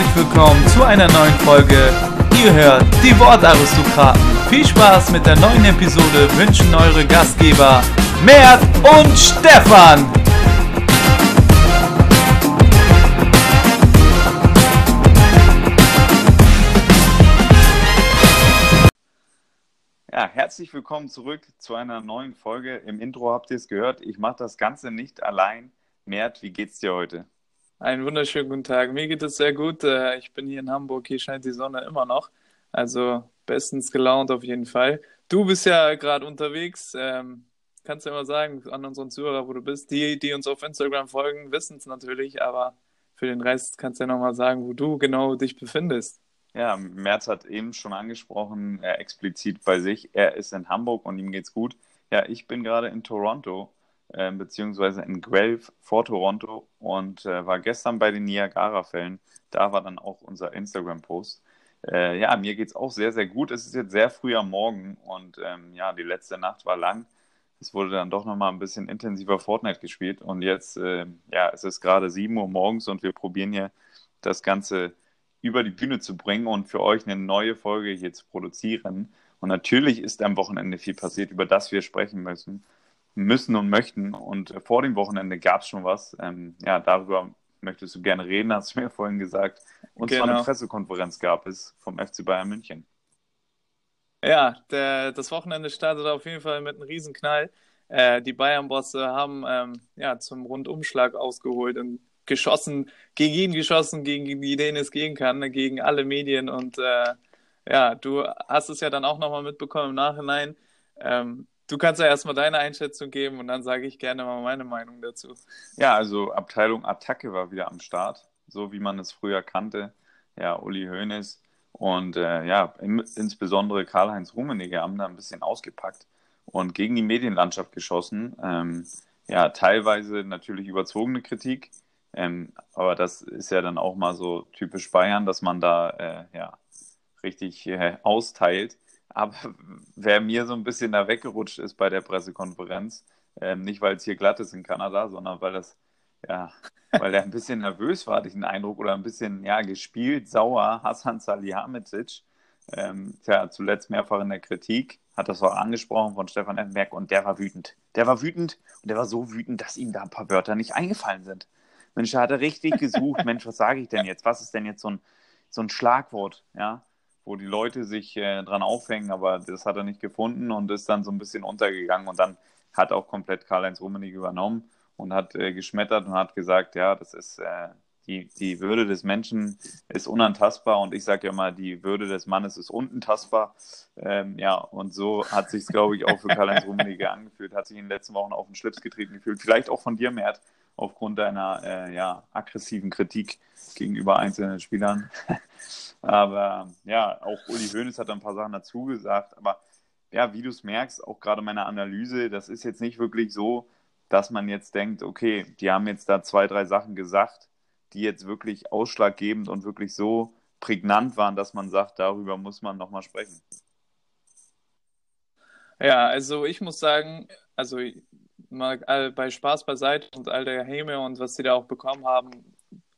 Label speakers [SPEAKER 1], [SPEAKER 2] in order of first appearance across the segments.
[SPEAKER 1] herzlich willkommen zu einer neuen Folge. Ihr hört die Wortaristokraten. Viel Spaß mit der neuen Episode wünschen eure Gastgeber Mert und Stefan.
[SPEAKER 2] Ja, herzlich willkommen zurück zu einer neuen Folge. Im Intro habt ihr es gehört. Ich mache das Ganze nicht allein. Mert, wie geht's dir heute?
[SPEAKER 3] Einen wunderschönen guten Tag. Mir geht es sehr gut. Äh, ich bin hier in Hamburg. Hier scheint die Sonne immer noch. Also bestens gelaunt auf jeden Fall. Du bist ja gerade unterwegs. Ähm, kannst du ja mal sagen an unseren Zuhörer, wo du bist. Die, die uns auf Instagram folgen, wissen es natürlich, aber für den Rest kannst du ja nochmal sagen, wo du genau dich befindest.
[SPEAKER 2] Ja, Merz hat eben schon angesprochen, explizit bei sich. Er ist in Hamburg und ihm geht's gut. Ja, ich bin gerade in Toronto, äh, beziehungsweise in Guelph vor Toronto und äh, war gestern bei den Niagara-Fällen. Da war dann auch unser Instagram-Post. Äh, ja, mir geht's auch sehr, sehr gut. Es ist jetzt sehr früh am Morgen und ähm, ja, die letzte Nacht war lang. Es wurde dann doch nochmal ein bisschen intensiver Fortnite gespielt und jetzt, äh, ja, es ist gerade 7 Uhr morgens und wir probieren hier das Ganze über die Bühne zu bringen und für euch eine neue Folge hier zu produzieren. Und natürlich ist am Wochenende viel passiert, über das wir sprechen müssen, müssen und möchten. Und vor dem Wochenende gab es schon was. Ähm, ja, darüber möchtest du gerne reden, hast du mir vorhin gesagt. Und genau. zwar eine Pressekonferenz gab es vom FC Bayern München.
[SPEAKER 3] Ja, der, das Wochenende startet auf jeden Fall mit einem Riesenknall. Äh, die Bayern-Bosse haben ähm, ja, zum Rundumschlag ausgeholt und geschossen, gegen ihn geschossen, gegen die, denen es gehen kann, ne, gegen alle Medien. Und äh, ja, du hast es ja dann auch nochmal mitbekommen im Nachhinein. Ähm, du kannst ja erstmal deine Einschätzung geben und dann sage ich gerne mal meine Meinung dazu.
[SPEAKER 2] Ja, also Abteilung Attacke war wieder am Start, so wie man es früher kannte. Ja, Uli Hoeneß und äh, ja, im, insbesondere Karl-Heinz Rummenigge haben da ein bisschen ausgepackt und gegen die Medienlandschaft geschossen. Ähm, ja, teilweise natürlich überzogene Kritik, ähm, aber das ist ja dann auch mal so typisch Bayern, dass man da äh, ja richtig äh, austeilt. Aber wer mir so ein bisschen da weggerutscht ist bei der Pressekonferenz, äh, nicht weil es hier glatt ist in Kanada, sondern weil das ja, weil er ein bisschen nervös war, hatte ich den Eindruck, oder ein bisschen ja gespielt, sauer, Hassan Salihamidzic. Ähm, tja, zuletzt mehrfach in der Kritik, hat das auch angesprochen von Stefan Effenberg und der war wütend. Der war wütend und der war so wütend, dass ihm da ein paar Wörter nicht eingefallen sind. Mensch, da hat er richtig gesucht. Mensch, was sage ich denn jetzt? Was ist denn jetzt so ein, so ein Schlagwort, ja, wo die Leute sich äh, dran aufhängen, aber das hat er nicht gefunden und ist dann so ein bisschen untergegangen und dann hat auch komplett Karl-Heinz Rummenigge übernommen und hat äh, geschmettert und hat gesagt, ja, das ist äh, die, die Würde des Menschen ist unantastbar und ich sage ja mal, die Würde des Mannes ist unentastbar. Ähm, ja, und so hat sich glaube ich, auch für Karl-Heinz Rummenigge angefühlt, hat sich in den letzten Wochen auf den Schlips getreten gefühlt. Vielleicht auch von dir, Mert, aufgrund deiner äh, ja, aggressiven Kritik gegenüber einzelnen Spielern. aber ja, auch Uli Hoeneß hat ein paar Sachen dazu gesagt. Aber ja, wie du es merkst, auch gerade meine Analyse, das ist jetzt nicht wirklich so, dass man jetzt denkt, okay, die haben jetzt da zwei, drei Sachen gesagt, die jetzt wirklich ausschlaggebend und wirklich so prägnant waren, dass man sagt, darüber muss man nochmal sprechen.
[SPEAKER 3] Ja, also ich muss sagen, also mal bei Spaß beiseite und all der Häme und was sie da auch bekommen haben,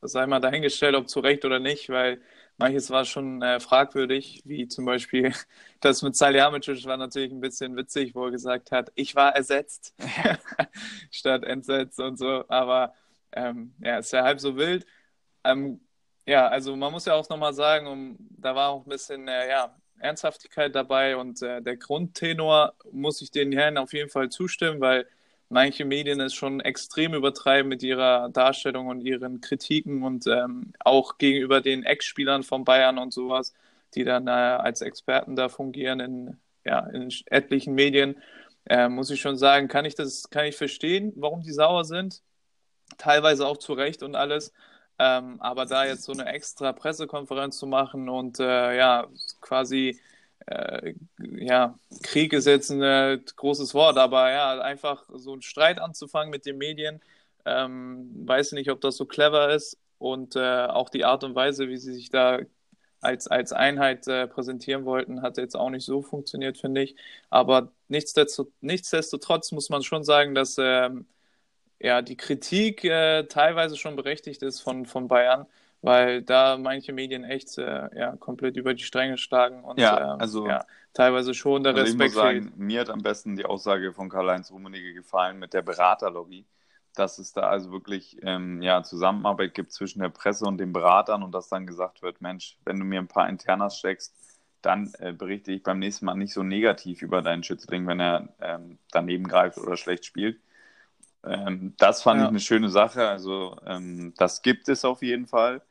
[SPEAKER 3] sei mal dahingestellt, ob zu Recht oder nicht, weil manches war schon äh, fragwürdig, wie zum Beispiel das mit Salihamidzic war natürlich ein bisschen witzig, wo er gesagt hat, ich war ersetzt statt entsetzt und so, aber ähm, ja, ist ja halb so wild. Ähm, ja, also man muss ja auch nochmal sagen, um, da war auch ein bisschen äh, ja, Ernsthaftigkeit dabei und äh, der Grundtenor muss ich den Herren auf jeden Fall zustimmen, weil manche Medien es schon extrem übertreiben mit ihrer Darstellung und ihren Kritiken und ähm, auch gegenüber den Ex-Spielern von Bayern und sowas, die dann äh, als Experten da fungieren in, ja, in etlichen Medien, äh, muss ich schon sagen, kann ich das, kann ich verstehen, warum die sauer sind, teilweise auch zu Recht und alles. Ähm, aber da jetzt so eine extra Pressekonferenz zu machen und äh, ja, quasi äh, ja, Krieg ist jetzt ein äh, großes Wort, aber ja, einfach so einen Streit anzufangen mit den Medien, ähm, weiß nicht, ob das so clever ist und äh, auch die Art und Weise, wie sie sich da als, als Einheit äh, präsentieren wollten, hat jetzt auch nicht so funktioniert, finde ich. Aber nichtsdestotrotz, muss man schon sagen, dass ähm, ja, die Kritik äh, teilweise schon berechtigt ist von, von Bayern weil da manche Medien echt äh, ja, komplett über die Stränge schlagen und
[SPEAKER 2] Ja,
[SPEAKER 3] ähm,
[SPEAKER 2] also-
[SPEAKER 3] ja, teilweise schon der
[SPEAKER 2] Also ich
[SPEAKER 3] Respekt
[SPEAKER 2] muss
[SPEAKER 3] fehlt.
[SPEAKER 2] sagen, mir hat am besten die Aussage von Karl-Heinz Rummenigge gefallen mit der Beraterlobby, dass es da also wirklich ähm, ja, Zusammenarbeit gibt zwischen der Presse und den Beratern und dass dann gesagt wird, Mensch, wenn du mir ein paar Internas steckst, dann äh, berichte ich beim nächsten Mal nicht so negativ über deinen Schützling, wenn er ähm, daneben greift oder schlecht spielt. Ähm, das fand
[SPEAKER 3] Ja.
[SPEAKER 2] ich eine schöne Sache. Also ähm, das gibt es auf jeden Fall.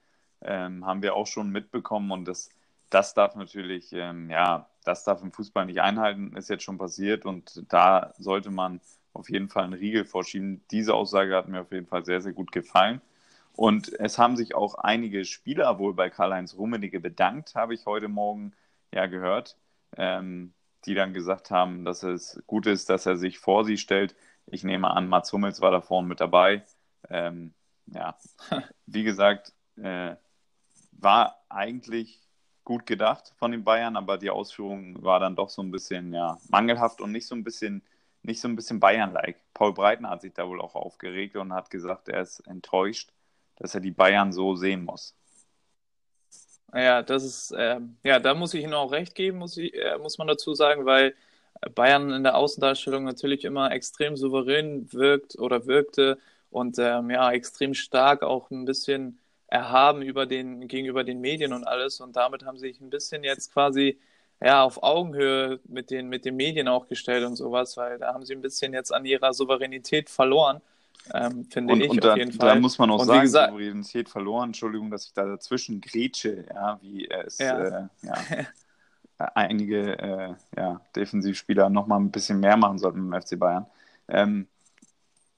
[SPEAKER 2] Ähm, haben wir auch schon mitbekommen und das, das darf natürlich, ähm, ja, das darf im Fußball nicht einhalten, ist jetzt schon passiert und da sollte man auf jeden Fall einen Riegel vorschieben. Diese Aussage hat mir auf jeden Fall sehr, sehr gut gefallen. Und es haben sich auch einige Spieler wohl bei Karl-Heinz Rummenigge bedankt, habe ich heute Morgen ja gehört, ähm, die dann gesagt haben, dass es gut ist, dass er sich vor sie stellt. Ich nehme an, Mats Hummels war da vorne mit dabei. Ähm, ja, wie gesagt, äh, war eigentlich gut gedacht von den Bayern, aber die Ausführung war dann doch so ein bisschen ja, mangelhaft und nicht so ein bisschen, nicht so ein bisschen Bayern-like. Paul Breitner hat sich da wohl auch aufgeregt und hat gesagt, er ist enttäuscht, dass er die Bayern so sehen muss.
[SPEAKER 3] Ja, das ist, ähm, ja, da muss ich Ihnen auch recht geben, muss ich, äh, muss man dazu sagen, weil Bayern in der Außendarstellung natürlich immer extrem souverän wirkt oder wirkte und ähm, ja, extrem stark auch ein bisschen erhaben über den, gegenüber den Medien und alles. Und damit haben sie sich ein bisschen jetzt quasi ja, auf Augenhöhe mit den, mit den Medien auch gestellt und sowas, weil da haben sie ein bisschen jetzt an ihrer Souveränität verloren, ähm, finde
[SPEAKER 2] Und,
[SPEAKER 3] ich
[SPEAKER 2] und
[SPEAKER 3] auf
[SPEAKER 2] da,
[SPEAKER 3] jeden
[SPEAKER 2] da
[SPEAKER 3] Fall.
[SPEAKER 2] muss man auch
[SPEAKER 3] Und
[SPEAKER 2] sagen,
[SPEAKER 3] gesagt-
[SPEAKER 2] Souveränität verloren, Entschuldigung, dass ich da dazwischen grätsche, ja, wie es
[SPEAKER 3] Ja.
[SPEAKER 2] Äh, ja, einige äh, ja, Defensivspieler nochmal ein bisschen mehr machen sollten beim FC Bayern. Ähm,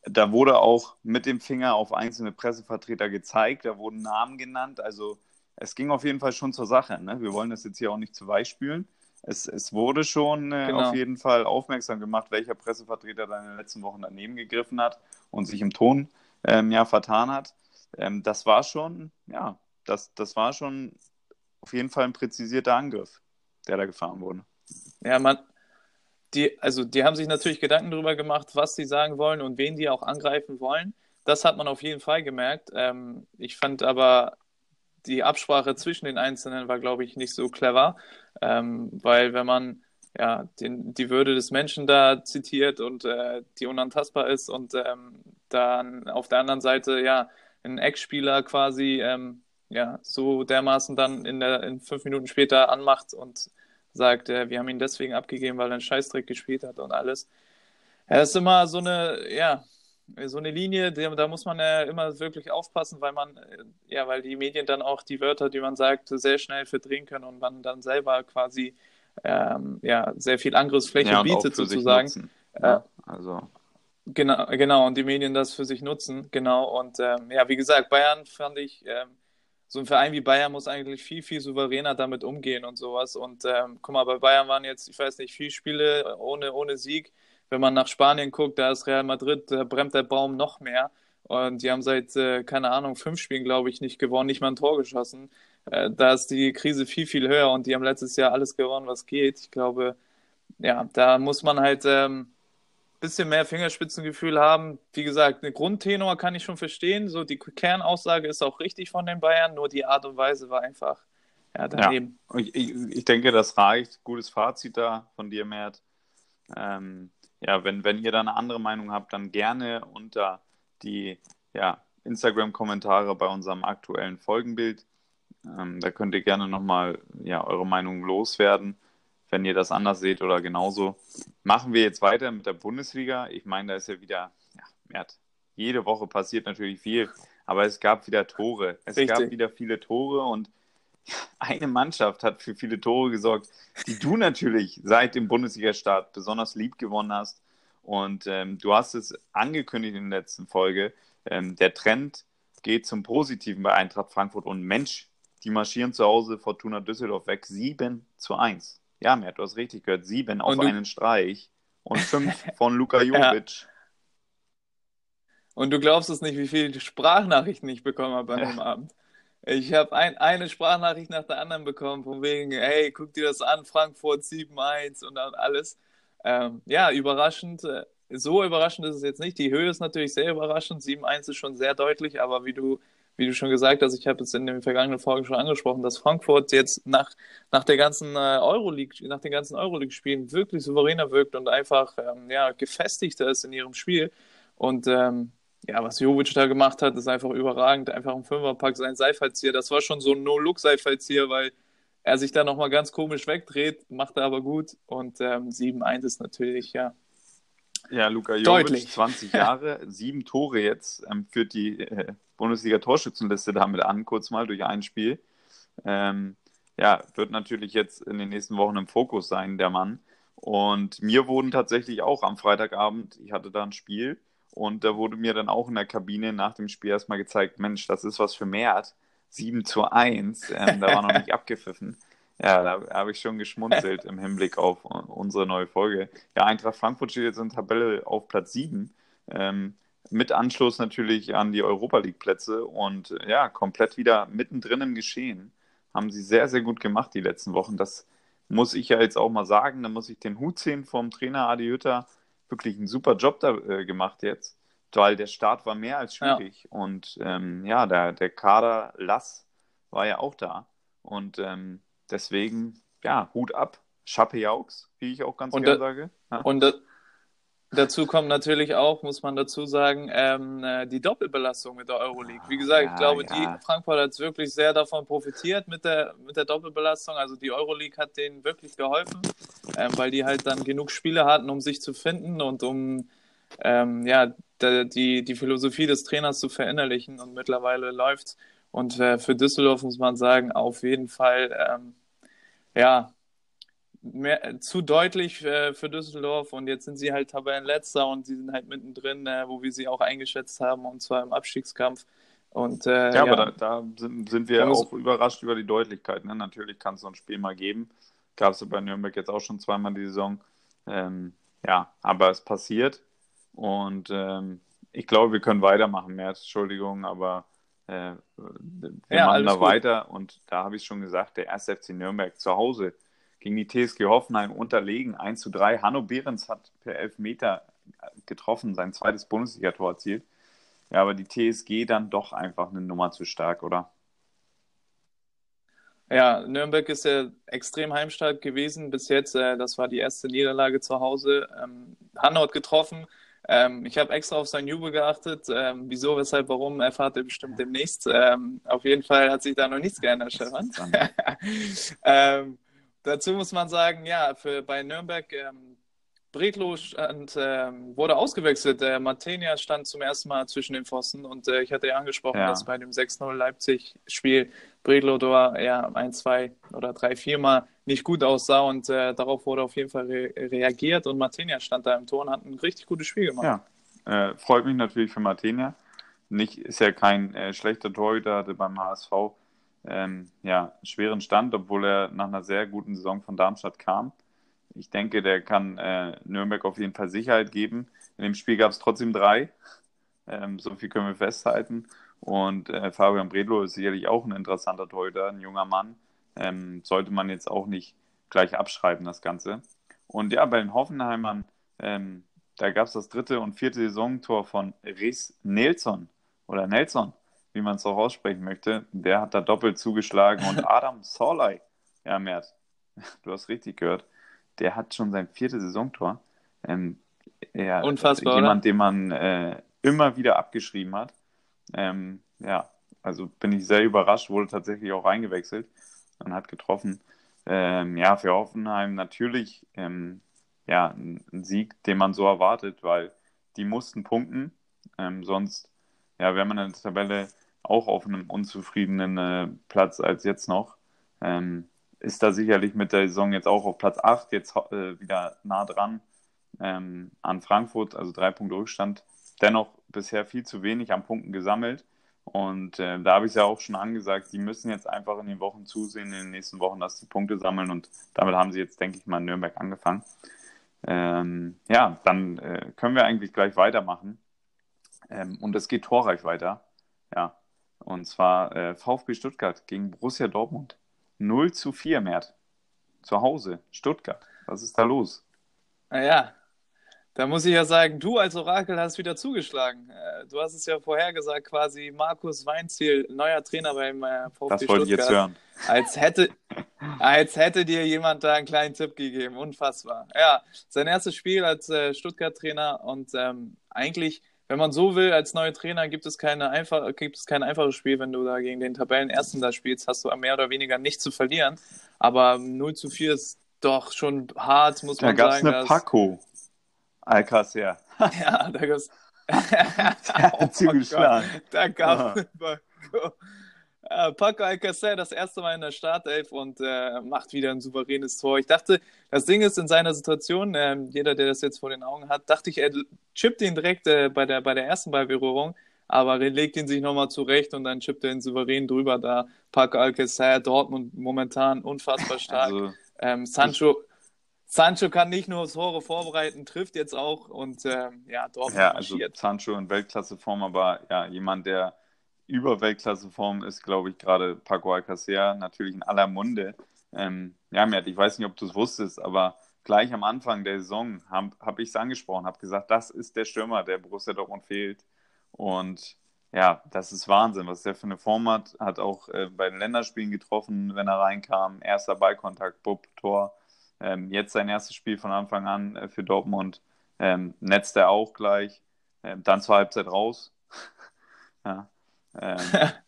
[SPEAKER 2] da wurde auch mit dem Finger auf einzelne Pressevertreter gezeigt, da wurden Namen genannt, also es ging auf jeden Fall schon zur Sache. Ne? Wir wollen das jetzt hier auch nicht zu weich spülen. Es, es wurde schon äh,
[SPEAKER 3] Genau.
[SPEAKER 2] auf jeden Fall aufmerksam gemacht, welcher Pressevertreter da in den letzten Wochen daneben gegriffen hat und sich im Ton ähm, ja, vertan hat. Ähm, das war schon, ja, das, das war schon auf jeden Fall ein präzisierter Angriff, der da gefahren wurde.
[SPEAKER 3] Ja, man, die, also die haben sich natürlich Gedanken darüber gemacht, was sie sagen wollen und wen die auch angreifen wollen. Das hat man auf jeden Fall gemerkt. Ähm, ich fand aber die Absprache zwischen den Einzelnen war, glaube ich, nicht so clever, ähm, weil wenn man ja den, die Würde des Menschen da zitiert und äh, die unantastbar ist und ähm, dann auf der anderen Seite ja ein Ex-Spieler quasi ähm, ja so dermaßen dann in der in fünf Minuten später anmacht und sagt, äh, wir haben ihn deswegen abgegeben, weil er einen Scheißdreck gespielt hat und alles. Ja, das ist immer so eine, ja, so eine Linie, da muss man ja immer wirklich aufpassen, weil man, äh, ja, weil die Medien dann auch die Wörter, die man sagt, sehr schnell verdrehen können und man dann selber quasi ähm, ja, sehr viel Angriffsfläche
[SPEAKER 2] ja,
[SPEAKER 3] bietet sozusagen.
[SPEAKER 2] Ja, also,
[SPEAKER 3] Genau, genau, und die Medien das für sich nutzen, genau. Und ähm, ja, wie gesagt, Bayern fand ich, ähm, so ein Verein wie Bayern muss eigentlich viel, viel souveräner damit umgehen und sowas. Und ähm, guck mal, bei Bayern waren jetzt, ich weiß nicht, viele Spiele ohne, ohne Sieg. Wenn man nach Spanien guckt, da ist Real Madrid, da brennt der Baum noch mehr. Und die haben seit, äh, keine Ahnung, fünf Spielen, glaube ich, nicht gewonnen, nicht mal ein Tor geschossen. Äh, da ist die Krise viel, viel höher und die haben letztes Jahr alles gewonnen, was geht. Ich glaube, ja, da muss man halt ähm, bisschen mehr Fingerspitzengefühl haben. Wie gesagt, eine Grundtenor kann ich schon verstehen. So die Kernaussage ist auch richtig von den Bayern, nur die Art und Weise war einfach ja, daneben.
[SPEAKER 2] ich, ich, ich denke, das reicht. Gutes Fazit da von dir, Mert. Ähm, ja, wenn, wenn ihr da eine andere Meinung habt, dann gerne unter die ja, Instagram-Kommentare bei unserem aktuellen Folgenbild. Ähm, da könnt ihr gerne nochmal ja, eure Meinung loswerden, wenn ihr das anders seht oder genauso. Machen wir jetzt weiter mit der Bundesliga. Ich meine, da ist ja wieder, ja, jede Woche passiert natürlich viel, aber es gab wieder Tore. Es
[SPEAKER 3] Richtig.
[SPEAKER 2] gab wieder viele Tore und eine Mannschaft hat für viele Tore gesorgt, die du natürlich seit dem Bundesliga-Start besonders lieb gewonnen hast. Und ähm, du hast es angekündigt in der letzten Folge. Ähm, der Trend geht zum Positiven bei Eintracht Frankfurt. Und Mensch, die marschieren zu Hause Fortuna Düsseldorf weg. 7 zu 1. Ja, Mert, du hast richtig gehört. 7 auf
[SPEAKER 3] du-
[SPEAKER 2] einen Streich. Und 5 von Luka Jovic.
[SPEAKER 3] Und du glaubst es nicht, wie viele Sprachnachrichten ich bekommen habe an dem Abend. Ich habe ein, eine Sprachnachricht nach der anderen bekommen, von wegen, hey, guck dir das an, Frankfurt 7-1 und dann alles. Ähm, ja, überraschend. äh, So überraschend ist es jetzt nicht. Die Höhe ist natürlich sehr überraschend. 7-1 ist schon sehr deutlich, aber wie du wie du schon gesagt hast, ich habe es in den vergangenen Folgen schon angesprochen, dass Frankfurt jetzt nach, nach der ganzen äh, Euroleague, nach den ganzen Euroleague-Spielen wirklich souveräner wirkt und einfach ähm, ja, gefestigter ist in ihrem Spiel. Und ähm, ja, was Jovic da gemacht hat, ist einfach überragend. Einfach im Fünferpack sein Seifallzieher. Das war schon so ein No-Look-Seifallzieher, weil er sich da nochmal ganz komisch wegdreht, macht er aber gut. Und ähm, 7-1 ist natürlich, ja.
[SPEAKER 2] Ja, Luka Jovic,
[SPEAKER 3] Deutlich.
[SPEAKER 2] 20 Jahre, sieben Tore jetzt, ähm, führt die äh, Bundesliga-Torschützenliste damit an, kurz mal durch ein Spiel. Ähm, ja, wird natürlich jetzt in den nächsten Wochen im Fokus sein, der Mann. Und mir wurden tatsächlich auch am Freitagabend, ich hatte da ein Spiel und da wurde mir dann auch in der Kabine nach dem Spiel erstmal gezeigt, Mensch, das ist was für Mert. 7 zu 1, ähm, da war noch nicht abgepfiffen. Ja, da habe ich schon geschmunzelt im Hinblick auf unsere neue Folge. Ja, Eintracht Frankfurt steht jetzt in der Tabelle auf Platz 7. Ähm, mit Anschluss natürlich an die Europa League-Plätze und äh, ja, komplett wieder mittendrin im Geschehen. Haben sie sehr, sehr gut gemacht die letzten Wochen. Das muss ich ja jetzt auch mal sagen. Da muss ich den Hut sehen vom Trainer Adi Hütter. Wirklich einen super Job da äh, gemacht jetzt weil der Start war mehr als schwierig. Ja. Und ähm, ja, der, der Kader Lass war ja auch da. Und ähm, deswegen, ja, Hut ab. Chape Jaux, wie ich auch ganz gerne sage. Ja.
[SPEAKER 3] Und dazu kommt natürlich auch, muss man dazu sagen, ähm, äh, die Doppelbelastung mit der Euroleague. Wie gesagt, ja, ich glaube, ja. die Frankfurt hat wirklich sehr davon profitiert mit der, mit der Doppelbelastung. Also die Euroleague hat denen wirklich geholfen, ähm, weil die halt dann genug Spiele hatten, um sich zu finden und um ähm, ja, die, die Philosophie des Trainers zu verinnerlichen und mittlerweile läuft Und äh, für Düsseldorf muss man sagen, auf jeden Fall, ähm, ja, mehr, zu deutlich äh, für Düsseldorf und jetzt sind sie halt Tabellenletzter und sie sind halt mittendrin, äh, wo wir sie auch eingeschätzt haben und zwar im Abstiegskampf. Und,
[SPEAKER 2] äh, ja, ja, aber da, da sind, sind, wir auch überrascht über die Deutlichkeit. Ne? Natürlich kann es so ein Spiel mal geben. Gab es bei Nürnberg jetzt auch schon zweimal die Saison. Ähm, ja, aber es passiert. Und ähm, ich glaube, wir können weitermachen, März, Entschuldigung, aber äh, wir ja, machen da gut. weiter. Und da habe ich schon gesagt, der 1. FC Nürnberg zu Hause gegen die TSG Hoffenheim unterlegen, 1 zu 3. Hanno Behrens hat per Elfmeter getroffen, sein zweites Bundesligator erzielt. Ja, aber die TSG dann doch einfach eine Nummer zu stark, oder?
[SPEAKER 3] Ja, Nürnberg ist ja extrem heimstark gewesen bis jetzt. Äh, das war die erste Niederlage zu Hause. Ähm, Hanno hat getroffen. Ähm, ich habe extra auf sein Jubel geachtet. Ähm, wieso, weshalb, warum, erfahrt ihr bestimmt demnächst. Ähm, auf jeden Fall hat sich da noch nichts geändert, Stefan. Ähm, dazu muss man sagen, ja, für, bei Nürnberg ähm, Bredlo stand, äh, wurde ausgewechselt. Der Martenia stand zum ersten Mal zwischen den Pfosten und äh, ich hatte ja angesprochen, ja. dass bei dem 6-0 Leipzig-Spiel Bredlo da ja ein, zwei oder drei, vier Mal nicht gut aussah und äh, darauf wurde auf jeden Fall re reagiert und Martenia stand da im Tor und hat ein richtig gutes Spiel gemacht.
[SPEAKER 2] Ja, äh, freut mich natürlich für Martenia. Nicht, ist ja kein äh, schlechter Torhüter, hatte beim HSV ähm, ja, schweren Stand, obwohl er nach einer sehr guten Saison von Darmstadt kam. Ich denke, der kann äh, Nürnberg auf jeden Fall Sicherheit geben. In dem Spiel gab es trotzdem drei. Ähm, so viel können wir festhalten. Und äh, Fabian Bredlo ist sicherlich auch ein interessanter Torhüter, ein junger Mann. Ähm, sollte man jetzt auch nicht gleich abschreiben, das Ganze. Und ja, bei den Hoffenheimern, ähm, da gab es das dritte und vierte Saisontor von Rhys Nelson oder Nelson, wie man es auch aussprechen möchte. Der hat da doppelt zugeschlagen und Adam Sorley, ja, Mert, du hast richtig gehört, der hat schon sein viertes Saisontor. Ähm, ja,
[SPEAKER 3] Unfassbar.
[SPEAKER 2] Jemand, oder? den man äh, immer wieder abgeschrieben hat. Ähm, ja, also bin ich sehr überrascht, wurde tatsächlich auch eingewechselt und hat getroffen. Ähm, ja, für Hoffenheim natürlich ähm, ja, ein, Sieg, den man so erwartet, weil die mussten punkten. Ähm, sonst ja, wäre man in der Tabelle auch auf einem unzufriedenen äh, Platz als jetzt noch. Ähm, ist da sicherlich mit der Saison jetzt auch auf Platz 8, jetzt äh, wieder nah dran ähm, an Frankfurt, also drei Punkte Rückstand. Dennoch bisher viel zu wenig an Punkten gesammelt. Und äh, da habe ich es ja auch schon angesagt, die müssen jetzt einfach in den Wochen zusehen, in den nächsten Wochen, dass sie Punkte sammeln. Und damit haben sie jetzt, denke ich mal, in Nürnberg angefangen. Ähm, ja, dann äh, können wir eigentlich gleich weitermachen. Ähm, und es geht torreich weiter. Ja, und zwar äh, VfB Stuttgart gegen Borussia Dortmund. 0 zu 4, Mert. Zu Hause, Stuttgart. Was ist da los?
[SPEAKER 3] Naja, da muss ich ja sagen, du als Orakel hast wieder zugeschlagen. äh, du hast es ja vorhergesagt, quasi Markus Weinziel, neuer Trainer beim äh, VfB
[SPEAKER 2] Das wollte ich jetzt hören.
[SPEAKER 3] Als hätte, als hätte dir jemand da einen kleinen Tipp gegeben. Unfassbar. Ja, sein erstes Spiel als äh, Stuttgart-Trainer und ähm, eigentlich, wenn man so will, als neuer Trainer gibt es, keine einfach, gibt es kein einfaches Spiel, wenn du da gegen den Tabellenersten da spielst, hast du mehr oder weniger nichts zu verlieren. Aber 0 zu 4 ist doch schon hart, muss
[SPEAKER 2] Da
[SPEAKER 3] man
[SPEAKER 2] gab es
[SPEAKER 3] sagen.
[SPEAKER 2] eine Paco. Alcacer.
[SPEAKER 3] Ja, da gab's.
[SPEAKER 2] hat zugeschlagen.
[SPEAKER 3] Da gab
[SPEAKER 2] Ja.
[SPEAKER 3] Paco. Äh, Paco Alcacer das erste Mal in der Startelf und äh, macht wieder ein souveränes Tor. Ich dachte, das Ding ist in seiner Situation, ähm, jeder, der das jetzt vor den Augen hat, dachte ich, er chippt ihn direkt äh, bei, der, bei der ersten Ballberührung, aber er legt ihn sich nochmal zurecht und dann chippt er ihn souverän drüber. Da Paco Alcacer, Dortmund momentan unfassbar stark.
[SPEAKER 2] Also,
[SPEAKER 3] Ähm, Sancho, Sancho kann nicht nur Tore vorbereiten, trifft jetzt auch und ähm, ja, Dortmund
[SPEAKER 2] ja, also
[SPEAKER 3] marschiert.
[SPEAKER 2] Sancho in Weltklasseform, aber ja, jemand, der über Weltklasseform ist, glaube ich, gerade Paco Alcacer, natürlich in aller Munde. Ähm, ja, Mert, ich weiß nicht, ob du es wusstest, aber gleich am Anfang der Saison habe hab ich es angesprochen, habe gesagt, das ist der Stürmer, der Borussia Dortmund fehlt. Und ja, das ist Wahnsinn, was der für eine Form hat. Hat auch äh, bei den Länderspielen getroffen, wenn er reinkam. Erster Ballkontakt, Bub, Tor. Ähm, jetzt sein erstes Spiel von Anfang an äh, für Dortmund. Ähm, netzt er auch gleich. Ähm, dann zur Halbzeit raus. ja. Ähm,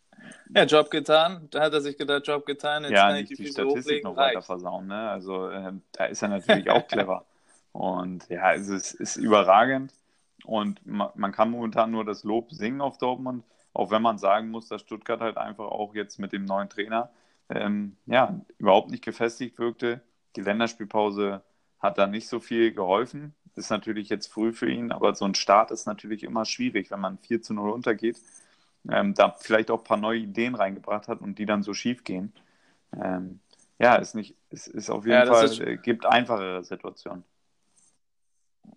[SPEAKER 3] Ja, Job getan. Da hat er sich gedacht, Job getan. Jetzt
[SPEAKER 2] ja,
[SPEAKER 3] kann ich
[SPEAKER 2] nicht
[SPEAKER 3] die
[SPEAKER 2] die
[SPEAKER 3] Füße
[SPEAKER 2] Statistik
[SPEAKER 3] hochlegen.
[SPEAKER 2] noch weiter
[SPEAKER 3] Reicht.
[SPEAKER 2] versauen. Ne? Also ähm, da ist er natürlich auch clever. Und ja, also es ist überragend. Und ma man kann momentan nur das Lob singen auf Dortmund, auch wenn man sagen muss, dass Stuttgart halt einfach auch jetzt mit dem neuen Trainer ähm, ja, überhaupt nicht gefestigt wirkte. Die Länderspielpause hat da nicht so viel geholfen. Ist natürlich jetzt früh für ihn, aber so ein Start ist natürlich immer schwierig, wenn man 4 zu 0 untergeht. Ähm, da vielleicht auch ein paar neue Ideen reingebracht hat und die dann so schief gehen. Ähm, ja, ist nicht, ist, ist auf jeden
[SPEAKER 3] Ja,
[SPEAKER 2] Fall,
[SPEAKER 3] ist-
[SPEAKER 2] äh, gibt einfachere Situationen.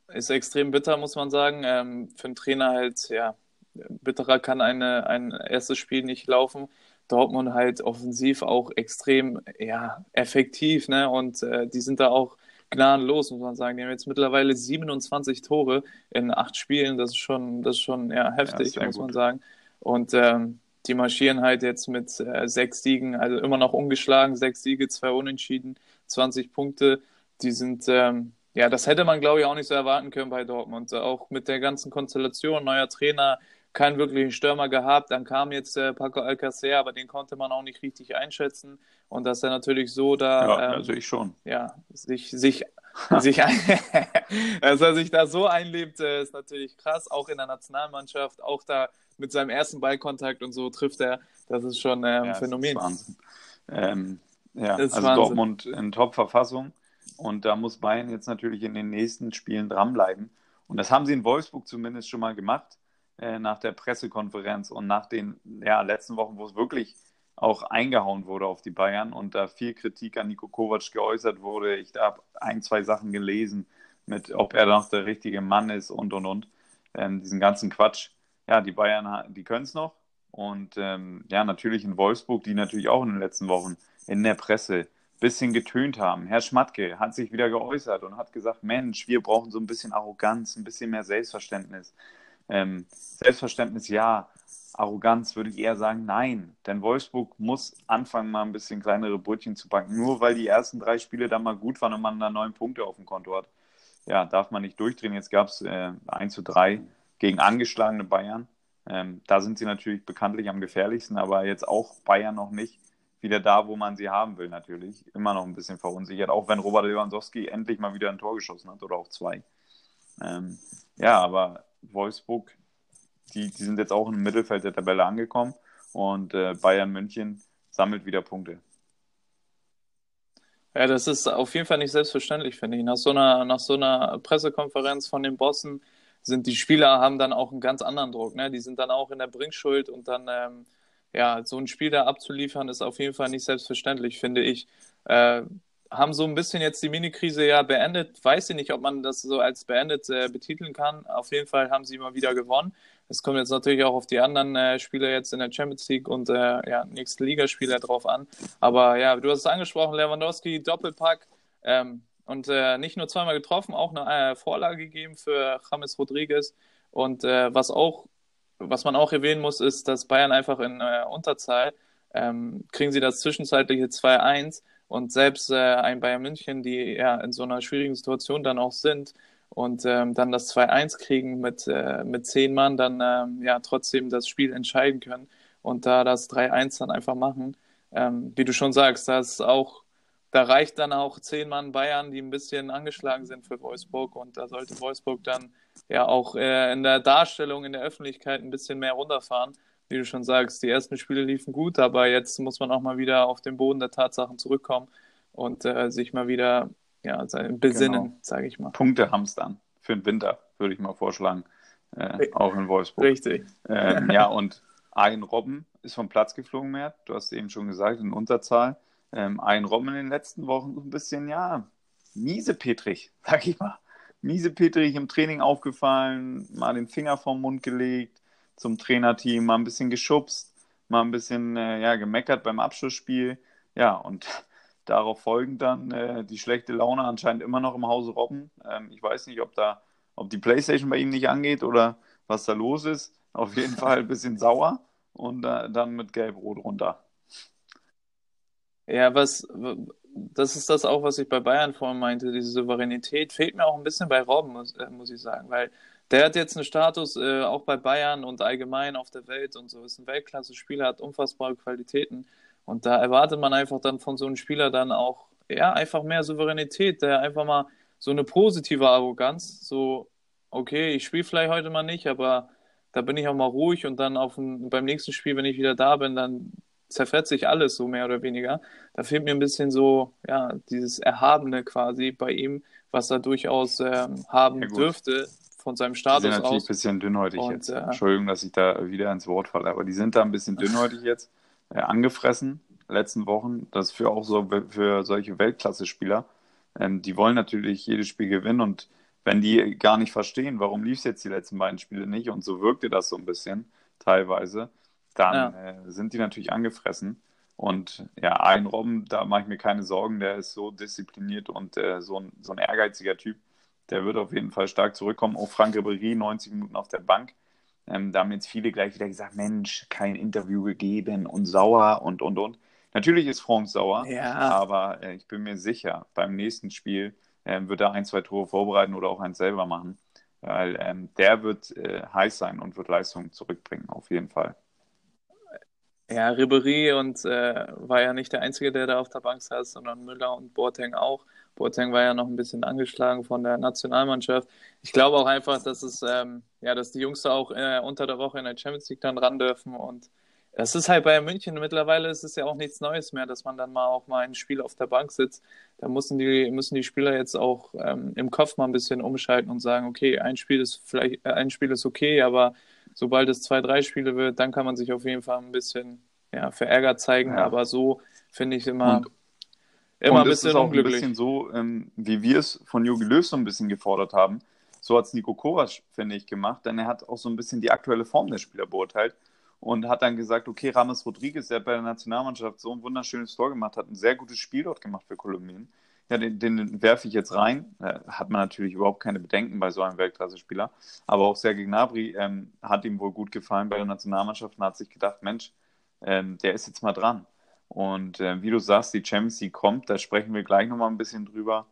[SPEAKER 3] Ist extrem bitter, muss man sagen. Ähm, für einen Trainer halt, ja, bitterer kann eine, ein erstes Spiel nicht laufen. Dortmund halt offensiv auch extrem, ja, effektiv, ne? Und äh, die sind da auch gnadenlos, muss man sagen. Die haben jetzt mittlerweile 27 Tore in acht Spielen. Das ist schon, das ist schon, ja, heftig,
[SPEAKER 2] sehr
[SPEAKER 3] muss man
[SPEAKER 2] gut.
[SPEAKER 3] sagen. Und ähm, die marschieren halt jetzt mit äh, sechs Siegen, also immer noch ungeschlagen, sechs Siege, zwei Unentschieden, 20 Punkte. Die sind, ähm, ja, das hätte man, glaube ich, auch nicht so erwarten können bei Dortmund. Auch mit der ganzen Konstellation, neuer Trainer, keinen wirklichen Stürmer gehabt. Dann kam jetzt äh, Paco Alcacer, aber den konnte man auch nicht richtig einschätzen. Und dass er natürlich so da,
[SPEAKER 2] Ja,
[SPEAKER 3] ähm,
[SPEAKER 2] also ich schon.
[SPEAKER 3] ja, sich, sich, sich ein, dass er sich da so einlebt, äh, ist natürlich krass. Auch in der Nationalmannschaft, auch da mit seinem ersten Ballkontakt und so trifft er. Das ist schon ähm,
[SPEAKER 2] Ja,
[SPEAKER 3] ein Phänomen.
[SPEAKER 2] Das ist Wahnsinn. Ähm, ja,
[SPEAKER 3] Das ist
[SPEAKER 2] also
[SPEAKER 3] Wahnsinn.
[SPEAKER 2] Dortmund in Top-Verfassung. Und da muss Bayern jetzt natürlich in den nächsten Spielen dranbleiben. Und das haben sie in Wolfsburg zumindest schon mal gemacht, äh, nach der Pressekonferenz und nach den ja, letzten Wochen, wo es wirklich auch eingehauen wurde auf die Bayern und da viel Kritik an Nico Kovac geäußert wurde. Ich habe ein, zwei Sachen gelesen, mit ob er noch der richtige Mann ist und und und. Ähm, diesen ganzen Quatsch. Ja, die Bayern, die können es noch. Und ähm, ja, natürlich in Wolfsburg, die natürlich auch in den letzten Wochen in der Presse ein bisschen getönt haben. Herr Schmatke hat sich wieder geäußert und hat gesagt, Mensch, wir brauchen so ein bisschen Arroganz, ein bisschen mehr Selbstverständnis. Ähm, Selbstverständnis ja, Arroganz würde ich eher sagen, nein. Denn Wolfsburg muss anfangen, mal ein bisschen kleinere Brötchen zu backen. Nur weil die ersten drei Spiele da mal gut waren und man da neun Punkte auf dem Konto hat. Ja, darf man nicht durchdrehen. Jetzt gab es äh, 1 zu 3 gegen angeschlagene Bayern. Ähm, da sind sie natürlich bekanntlich am gefährlichsten, aber jetzt auch Bayern noch nicht wieder da, wo man sie haben will, natürlich. Immer noch ein bisschen verunsichert, auch wenn Robert Lewandowski endlich mal wieder ein Tor geschossen hat oder auch zwei. Ähm, ja, aber Wolfsburg, die, die sind jetzt auch im Mittelfeld der Tabelle angekommen und äh, Bayern München sammelt wieder Punkte.
[SPEAKER 3] Ja, das ist auf jeden Fall nicht selbstverständlich, finde ich. Nach so einer, nach so einer Pressekonferenz von den Bossen sind die Spieler haben dann auch einen ganz anderen Druck. Ne? Die sind dann auch in der Bringschuld und dann, ähm, ja, so ein Spiel da abzuliefern, ist auf jeden Fall nicht selbstverständlich, finde ich. Äh, haben so ein bisschen jetzt die Mini-Krise ja beendet. Weiß ich nicht, ob man das so als beendet äh, betiteln kann. Auf jeden Fall haben sie immer wieder gewonnen. Es kommt jetzt natürlich auch auf die anderen äh, Spieler jetzt in der Champions League und äh, ja, nächste Ligaspieler drauf an. Aber ja, du hast es angesprochen, Lewandowski, Doppelpack ähm, und äh, nicht nur zweimal getroffen, auch eine äh, Vorlage gegeben für James Rodriguez. Und äh, was auch was man auch erwähnen muss, ist, dass Bayern einfach in äh, Unterzahl ähm, kriegen sie das zwischenzeitliche 2-1 und selbst äh, ein Bayern München, die ja in so einer schwierigen Situation dann auch sind und ähm, dann das 2-1 kriegen mit, äh, mit zehn Mann, dann ähm, ja trotzdem das Spiel entscheiden können und da das 3-1 dann einfach machen. Ähm, wie du schon sagst, das auch, da reicht dann auch zehn Mann Bayern, die ein bisschen angeschlagen sind für Wolfsburg und da sollte Wolfsburg dann ja auch äh, in der Darstellung in der Öffentlichkeit ein bisschen mehr runterfahren. Wie du schon sagst, die ersten Spiele liefen gut, aber jetzt muss man auch mal wieder auf den Boden der Tatsachen zurückkommen und äh, sich mal wieder ja, besinnen, genau. sage ich mal.
[SPEAKER 2] Punkte hamstern für den Winter, würde ich mal vorschlagen. Äh, auch in Wolfsburg.
[SPEAKER 3] Richtig.
[SPEAKER 2] Ähm, ja, und ein Robben ist vom Platz geflogen, mehr. Du hast eben schon gesagt, in Unterzahl. Ähm, ein Robben in den letzten Wochen so ein bisschen, ja, miesepetrig, sag ich mal. Miesepetrig im Training aufgefallen, mal den Finger vom Mund gelegt zum Trainerteam, mal ein bisschen geschubst, mal ein bisschen äh, ja, gemeckert beim Abschlussspiel. Ja, und darauf folgend dann äh, die schlechte Laune anscheinend immer noch im Hause Robben. Ähm, ich weiß nicht, ob da, ob die Playstation bei ihm nicht angeht oder was da los ist. Auf jeden Fall ein bisschen sauer und äh, dann mit Gelb-Rot runter.
[SPEAKER 3] Ja, was, das ist das auch, was ich bei Bayern vorhin meinte. Diese Souveränität fehlt mir auch ein bisschen bei Robben, muss, äh, muss ich sagen, weil der hat jetzt einen Status äh, auch bei Bayern und allgemein auf der Welt und so. Ist ein Weltklasse-Spieler, hat unfassbare Qualitäten. Und da erwartet man einfach dann von so einem Spieler dann auch, ja, einfach mehr Souveränität, der einfach mal so eine positive Arroganz, so, okay, ich spiele vielleicht heute mal nicht, aber da bin ich auch mal ruhig und dann auf ein, beim nächsten Spiel, wenn ich wieder da bin, dann zerfährt sich alles so mehr oder weniger. Da fehlt mir ein bisschen so, ja, dieses Erhabene quasi bei ihm, was er durchaus ähm, haben ja, dürfte von seinem Status aus. Die sind
[SPEAKER 2] natürlich aus. ein bisschen dünnhäutig und, jetzt. Äh, Entschuldigung, dass ich da wieder ins Wort falle, aber die sind da ein bisschen dünnhäutig jetzt äh, angefressen letzten Wochen. Das ist für auch so für solche Weltklasse-Spieler. Ähm, die wollen natürlich jedes Spiel gewinnen und wenn die gar nicht verstehen, warum lief es jetzt die letzten beiden Spiele nicht und so wirkte das so ein bisschen teilweise, dann ja. äh, sind die natürlich angefressen. Und ja, ein Robben, da mache ich mir keine Sorgen, der ist so diszipliniert und äh, so, ein, so ein ehrgeiziger Typ. Der wird auf jeden Fall stark zurückkommen. Auch Frank Ribéry, 90 Minuten auf der Bank. Ähm, da haben jetzt viele gleich wieder gesagt, Mensch, kein Interview gegeben und sauer und, und, und. Natürlich ist Frank sauer, ja. aber äh, ich bin mir sicher, beim nächsten Spiel äh, wird er ein, zwei Tore vorbereiten oder auch eins selber machen, weil ähm, der wird äh, heiß sein und wird Leistungen zurückbringen, auf jeden Fall.
[SPEAKER 3] Ja, Ribery und äh, war ja nicht der Einzige, der da auf der Bank saß, sondern Müller und Boateng auch. Boateng war ja noch ein bisschen angeschlagen von der Nationalmannschaft. Ich glaube auch einfach, dass es, ähm, ja, dass die Jungs da auch äh, unter der Woche in der Champions League dann ran dürfen und das ist halt bei München. Mittlerweile ist es ja auch nichts Neues mehr, dass man dann mal auch mal ein Spiel auf der Bank sitzt. Da müssen die, müssen die Spieler jetzt auch ähm, im Kopf mal ein bisschen umschalten und sagen, okay, ein Spiel ist vielleicht, äh, ein Spiel ist okay, aber sobald es zwei, drei Spiele wird, dann kann man sich auf jeden Fall ein bisschen ja, verärgert zeigen. Ja. Aber so finde ich immer, und,
[SPEAKER 2] immer und ein bisschen ist auch unglücklich. ein bisschen so, ähm, wie wir es von Jogi Löw so ein bisschen gefordert haben. So hat es Nico Kovac, finde ich, gemacht, denn er hat auch so ein bisschen die aktuelle Form der Spieler beurteilt und hat dann gesagt, okay, Rames Rodriguez, der bei der Nationalmannschaft so ein wunderschönes Tor gemacht hat, ein sehr gutes Spiel dort gemacht für Kolumbien. Ja, den, den werfe ich jetzt rein. Da hat man natürlich überhaupt keine Bedenken bei so einem Weltklasse-Spieler. Aber auch Sergei Gnabry ähm, hat ihm wohl gut gefallen bei der Nationalmannschaft und hat sich gedacht, Mensch, ähm, der ist jetzt mal dran. Und äh, wie du sagst, die Champions League kommt, da sprechen wir gleich nochmal ein bisschen drüber,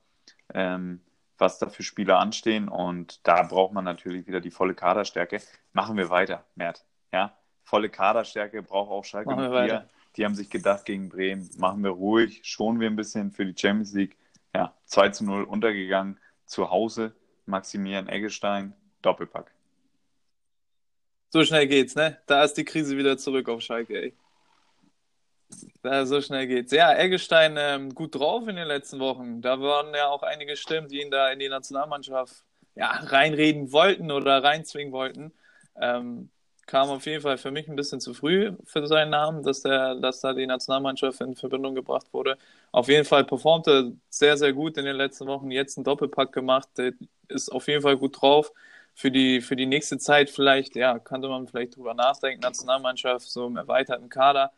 [SPEAKER 2] ähm, was da für Spieler anstehen. Und da braucht man natürlich wieder die volle Kaderstärke. Machen wir weiter, Mert. Ja, volle Kaderstärke braucht auch Schalke machen wir Die haben sich gedacht gegen Bremen, machen wir ruhig, schonen wir ein bisschen für die Champions League. Ja, 2 zu 0 untergegangen, zu Hause, Maximilian Eggestein, Doppelpack.
[SPEAKER 3] So schnell geht's, ne? Da ist die Krise wieder zurück auf Schalke, ey. Da, so schnell geht's. Ja, Eggestein ähm, gut drauf in den letzten Wochen. Da waren ja auch einige Stimmen, die ihn da in die Nationalmannschaft ja, reinreden wollten oder reinzwingen wollten. Ähm, kam auf jeden Fall für mich ein bisschen zu früh für seinen Namen, dass, der, dass da die Nationalmannschaft in Verbindung gebracht wurde. Auf jeden Fall performte sehr, sehr gut in den letzten Wochen. Jetzt einen Doppelpack gemacht, ist auf jeden Fall gut drauf. Für die, für die nächste Zeit vielleicht, ja, könnte man vielleicht drüber nachdenken, Nationalmannschaft, so im erweiterten Kader.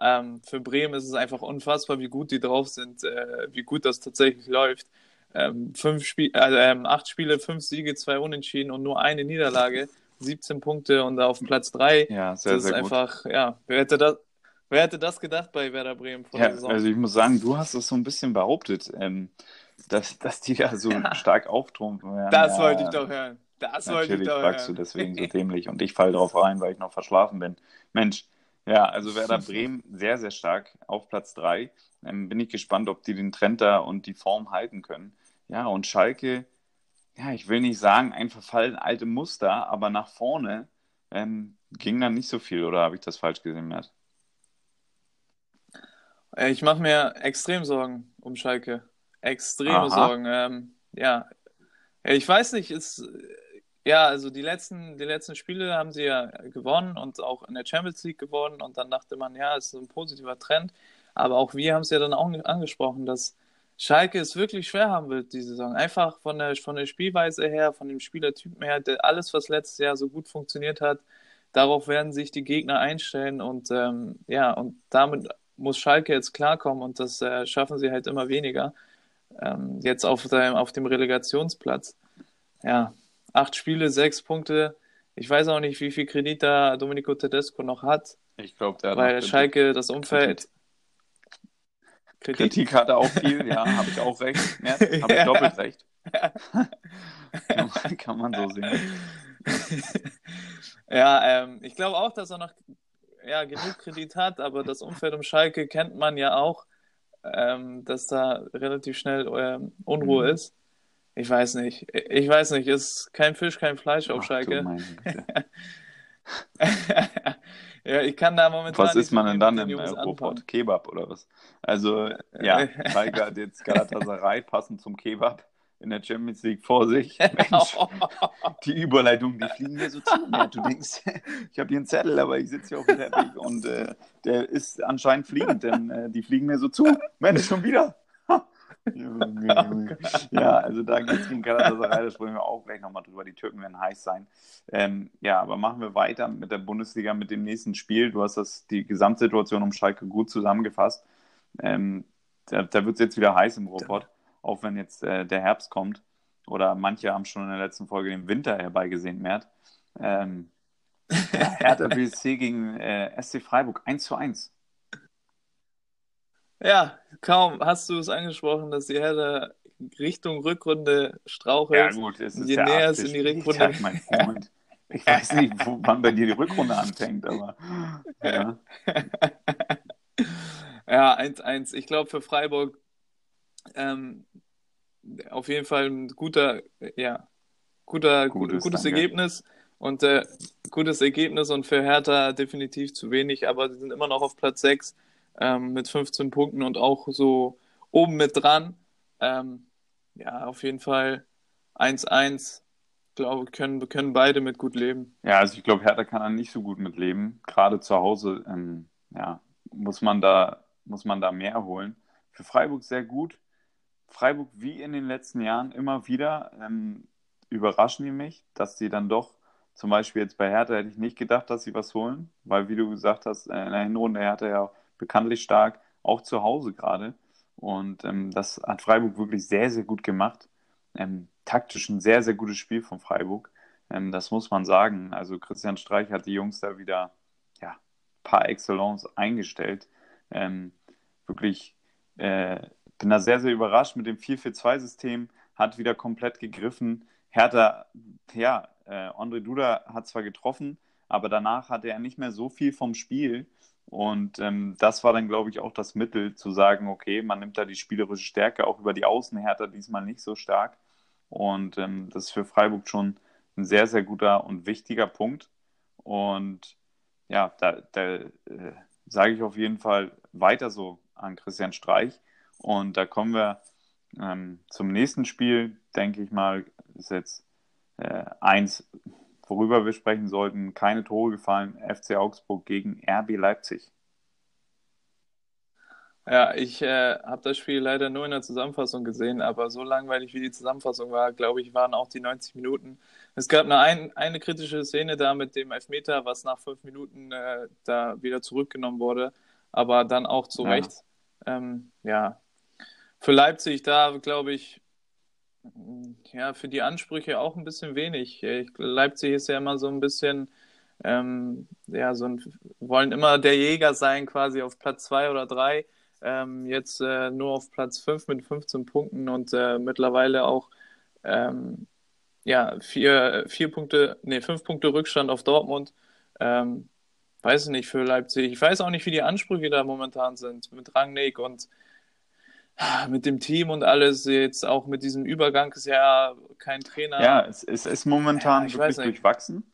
[SPEAKER 3] Ähm, für Bremen ist es einfach unfassbar, wie gut die drauf sind, äh, wie gut das tatsächlich läuft. Ähm, fünf Spiel, äh, acht Spiele, fünf Siege, zwei Unentschieden und nur eine Niederlage 17 Punkte und auf Platz 3.
[SPEAKER 2] Ja, sehr,
[SPEAKER 3] das
[SPEAKER 2] sehr
[SPEAKER 3] ist
[SPEAKER 2] gut.
[SPEAKER 3] einfach, ja, wer hätte das, wer hätte das gedacht bei Werder Bremen vor
[SPEAKER 2] Ja,
[SPEAKER 3] der Saison?
[SPEAKER 2] also ich muss sagen, du hast es so ein bisschen behauptet, ähm, dass, dass die da so stark auftrumpfen werden.
[SPEAKER 3] das
[SPEAKER 2] ja,
[SPEAKER 3] wollte ich doch hören. Das wollte ich
[SPEAKER 2] Natürlich
[SPEAKER 3] doch
[SPEAKER 2] fragst du
[SPEAKER 3] hören.
[SPEAKER 2] deswegen so dämlich und ich falle drauf rein, weil ich noch verschlafen bin. Mensch, ja, also Werder Bremen sehr, sehr stark auf Platz 3. Ähm, bin ich gespannt, ob die den Trend da und die Form halten können. Ja, und Schalke, ja, ich will nicht sagen, ein verfallen alte Muster, aber nach vorne ähm, ging dann nicht so viel, oder habe ich das falsch gesehen, Mert?
[SPEAKER 3] Äh, Ich mache mir extrem Sorgen um Schalke. Extreme
[SPEAKER 2] Aha.
[SPEAKER 3] Sorgen. Ähm, ja, Ja, ich weiß nicht, ist, ja, also die letzten, die letzten Spiele haben sie ja gewonnen und auch in der Champions League gewonnen und dann dachte man, ja, es ist ein positiver Trend. Aber auch wir haben es ja dann auch angesprochen, dass Schalke es wirklich schwer haben wird, diese Saison. Einfach von der, von der Spielweise her, von dem Spielertypen her, der, alles, was letztes Jahr so gut funktioniert hat, darauf werden sich die Gegner einstellen und ähm, ja, und damit muss Schalke jetzt klarkommen und das äh, schaffen sie halt immer weniger. Ähm, jetzt auf dem, auf dem Relegationsplatz. Ja, acht Spiele, sechs Punkte. Ich weiß auch nicht, wie viel Kredit da Domenico Tedesco noch hat,
[SPEAKER 2] Ich glaube, der hat
[SPEAKER 3] weil Schalke das Umfeld.
[SPEAKER 2] Kritik hat er auch viel, ja, habe ich auch recht. Mert, habe ich
[SPEAKER 3] Ja.
[SPEAKER 2] doppelt recht. kann, man, kann man so sehen.
[SPEAKER 3] Ja, ähm, ich glaube auch, dass er noch ja, genug Kredit hat, aber das Umfeld um Schalke kennt man ja auch, ähm, dass da relativ schnell ähm, Unruhe
[SPEAKER 2] Mhm.
[SPEAKER 3] ist. Ich weiß nicht. Ich weiß nicht, ist kein Fisch, kein Fleisch auf
[SPEAKER 2] Ach,
[SPEAKER 3] Schalke. Ja, ich kann da momentan
[SPEAKER 2] Was ist man denn
[SPEAKER 3] den-
[SPEAKER 2] dann im äh, Ruhrpott? Kebab oder was? Also, ja, Schalke hat jetzt Galatasaray passend zum Kebab in der Champions League vor sich. Mensch, die Überleitung, die fliegen mir so zu. Mert. Du denkst, ich habe hier einen Zettel, aber ich sitze hier auf dem Teppich und äh, der ist anscheinend fliegend, denn äh, die fliegen mir so zu. Mensch, schon wieder. Junge, Junge. Ja, also da geht es gegen Galatasaray, da sprechen wir auch gleich nochmal drüber. Die Türken werden heiß sein. Ähm, ja, aber machen wir weiter mit der Bundesliga, mit dem nächsten Spiel. Du hast das, die Gesamtsituation um Schalke gut zusammengefasst. Ähm, da da wird es jetzt wieder heiß im Ruhrpott, auch wenn jetzt äh, der Herbst kommt. Oder manche haben schon in der letzten Folge den Winter herbeigesehnt, Mert. Ähm, Hertha BSC gegen äh, SC Freiburg 1 zu 1.
[SPEAKER 3] Ja, kaum hast du es angesprochen, dass die Hertha Richtung Rückrunde strauchelt.
[SPEAKER 2] Ja, gut, es ist
[SPEAKER 3] Je
[SPEAKER 2] der
[SPEAKER 3] näher es in die Rückrunde-
[SPEAKER 2] Spieltag, mein Freund. Ich weiß nicht, wo, wann bei dir die Rückrunde anfängt, aber ja.
[SPEAKER 3] Ja, 1-1. Ich glaube für Freiburg ähm, auf jeden Fall ein guter, ja, guter,
[SPEAKER 2] Gutes,
[SPEAKER 3] gutes
[SPEAKER 2] danke.
[SPEAKER 3] Ergebnis und äh, gutes Ergebnis und für Hertha definitiv zu wenig, aber sie sind immer noch auf Platz 6 ähm, mit 15 Punkten und auch so oben mit dran. Ähm, ja, auf jeden Fall 1-1. Glaube, können, können beide mit gut leben.
[SPEAKER 2] Ja, also ich glaube, Hertha kann da nicht so gut mit leben. Gerade zu Hause, ähm, ja, muss man da, muss man da mehr holen. Für Freiburg sehr gut. Freiburg wie in den letzten Jahren immer wieder ähm, überraschen die mich, dass sie dann doch, zum Beispiel jetzt bei Hertha hätte ich nicht gedacht, dass sie was holen, weil wie du gesagt hast, äh, in der Hinrunde Hertha ja bekanntlich stark, auch zu Hause gerade. Und ähm, das hat Freiburg wirklich sehr, sehr gut gemacht. Ähm, taktisch ein sehr, sehr gutes Spiel von Freiburg. Ähm, das muss man sagen. Also Christian Streich hat die Jungs da wieder ja, par excellence eingestellt. Ähm, wirklich äh, bin da sehr, sehr überrascht mit dem 4-4-2-System. Hat wieder komplett gegriffen. Hertha, ja, äh, André Duda hat zwar getroffen, aber danach hatte er nicht mehr so viel vom Spiel. Und ähm, das war dann, glaube ich, auch das Mittel zu sagen, okay, man nimmt da die spielerische Stärke auch über die Außen. Hertha diesmal nicht so stark. Und ähm, das ist für Freiburg schon ein sehr, sehr guter und wichtiger Punkt. Und ja, da, da äh, sage ich auf jeden Fall weiter so an Christian Streich. Und da kommen wir ähm, zum nächsten Spiel, denke ich mal, ist jetzt äh, eins, worüber wir sprechen sollten. Keine Tore gefallen. FC Augsburg gegen RB Leipzig.
[SPEAKER 3] Ja, ich äh, habe das Spiel leider nur in der Zusammenfassung gesehen, aber so langweilig wie die Zusammenfassung war, glaube ich, waren auch die 90 Minuten. Es gab eine, ein, eine kritische Szene da mit dem Elfmeter, was nach fünf Minuten äh, da wieder zurückgenommen wurde, aber dann auch zu
[SPEAKER 2] Ja.
[SPEAKER 3] Recht. Ähm, ja, für Leipzig da, glaube ich, Ja, für die Ansprüche auch ein bisschen wenig. Leipzig ist ja immer so ein bisschen, ähm, ja, so ein, wollen immer der Jäger sein, quasi auf Platz zwei oder drei. Ähm, jetzt äh, nur auf Platz fünf mit 15 Punkten und äh, mittlerweile auch ähm, ja, vier, vier Punkte, nee, fünf Punkte Rückstand auf Dortmund. Ähm, weiß ich nicht für Leipzig. Ich weiß auch nicht, wie die Ansprüche da momentan sind mit Rangnick und mit dem Team und alles. Jetzt auch mit diesem Übergang ist ja kein Trainer.
[SPEAKER 2] Ja, es, es ist momentan ja, wirklich durchwachsen.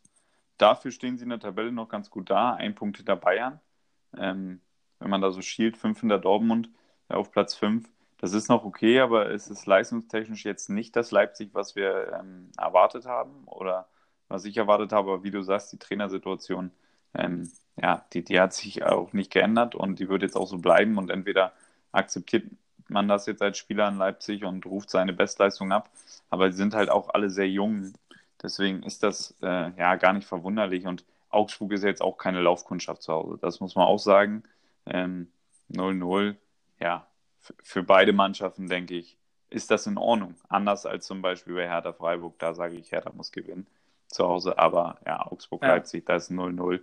[SPEAKER 2] Dafür stehen sie in der Tabelle noch ganz gut da. Ein Punkt hinter Bayern. Ähm, wenn man da so schielt, fünf hinter Dortmund auf Platz fünf. Das ist noch okay, aber es ist leistungstechnisch jetzt nicht das Leipzig, was wir ähm, erwartet haben oder was ich erwartet habe. Aber wie du sagst, die Trainersituation, ähm, ja, die, die hat sich auch nicht geändert und die wird jetzt auch so bleiben. Und entweder akzeptiert man das jetzt als Spieler in Leipzig und ruft seine Bestleistung ab, aber sie sind halt auch alle sehr jung. Deswegen ist das äh, ja gar nicht verwunderlich. Und Augsburg ist jetzt auch keine Laufkundschaft zu Hause. Das muss man auch sagen. 0-0, ähm, ja, für beide Mannschaften, denke ich, ist das in Ordnung. Anders als zum Beispiel bei Hertha Freiburg, da sage ich, Hertha muss gewinnen zu Hause. Aber ja, Augsburg-Leipzig, ja. da ist 0-0.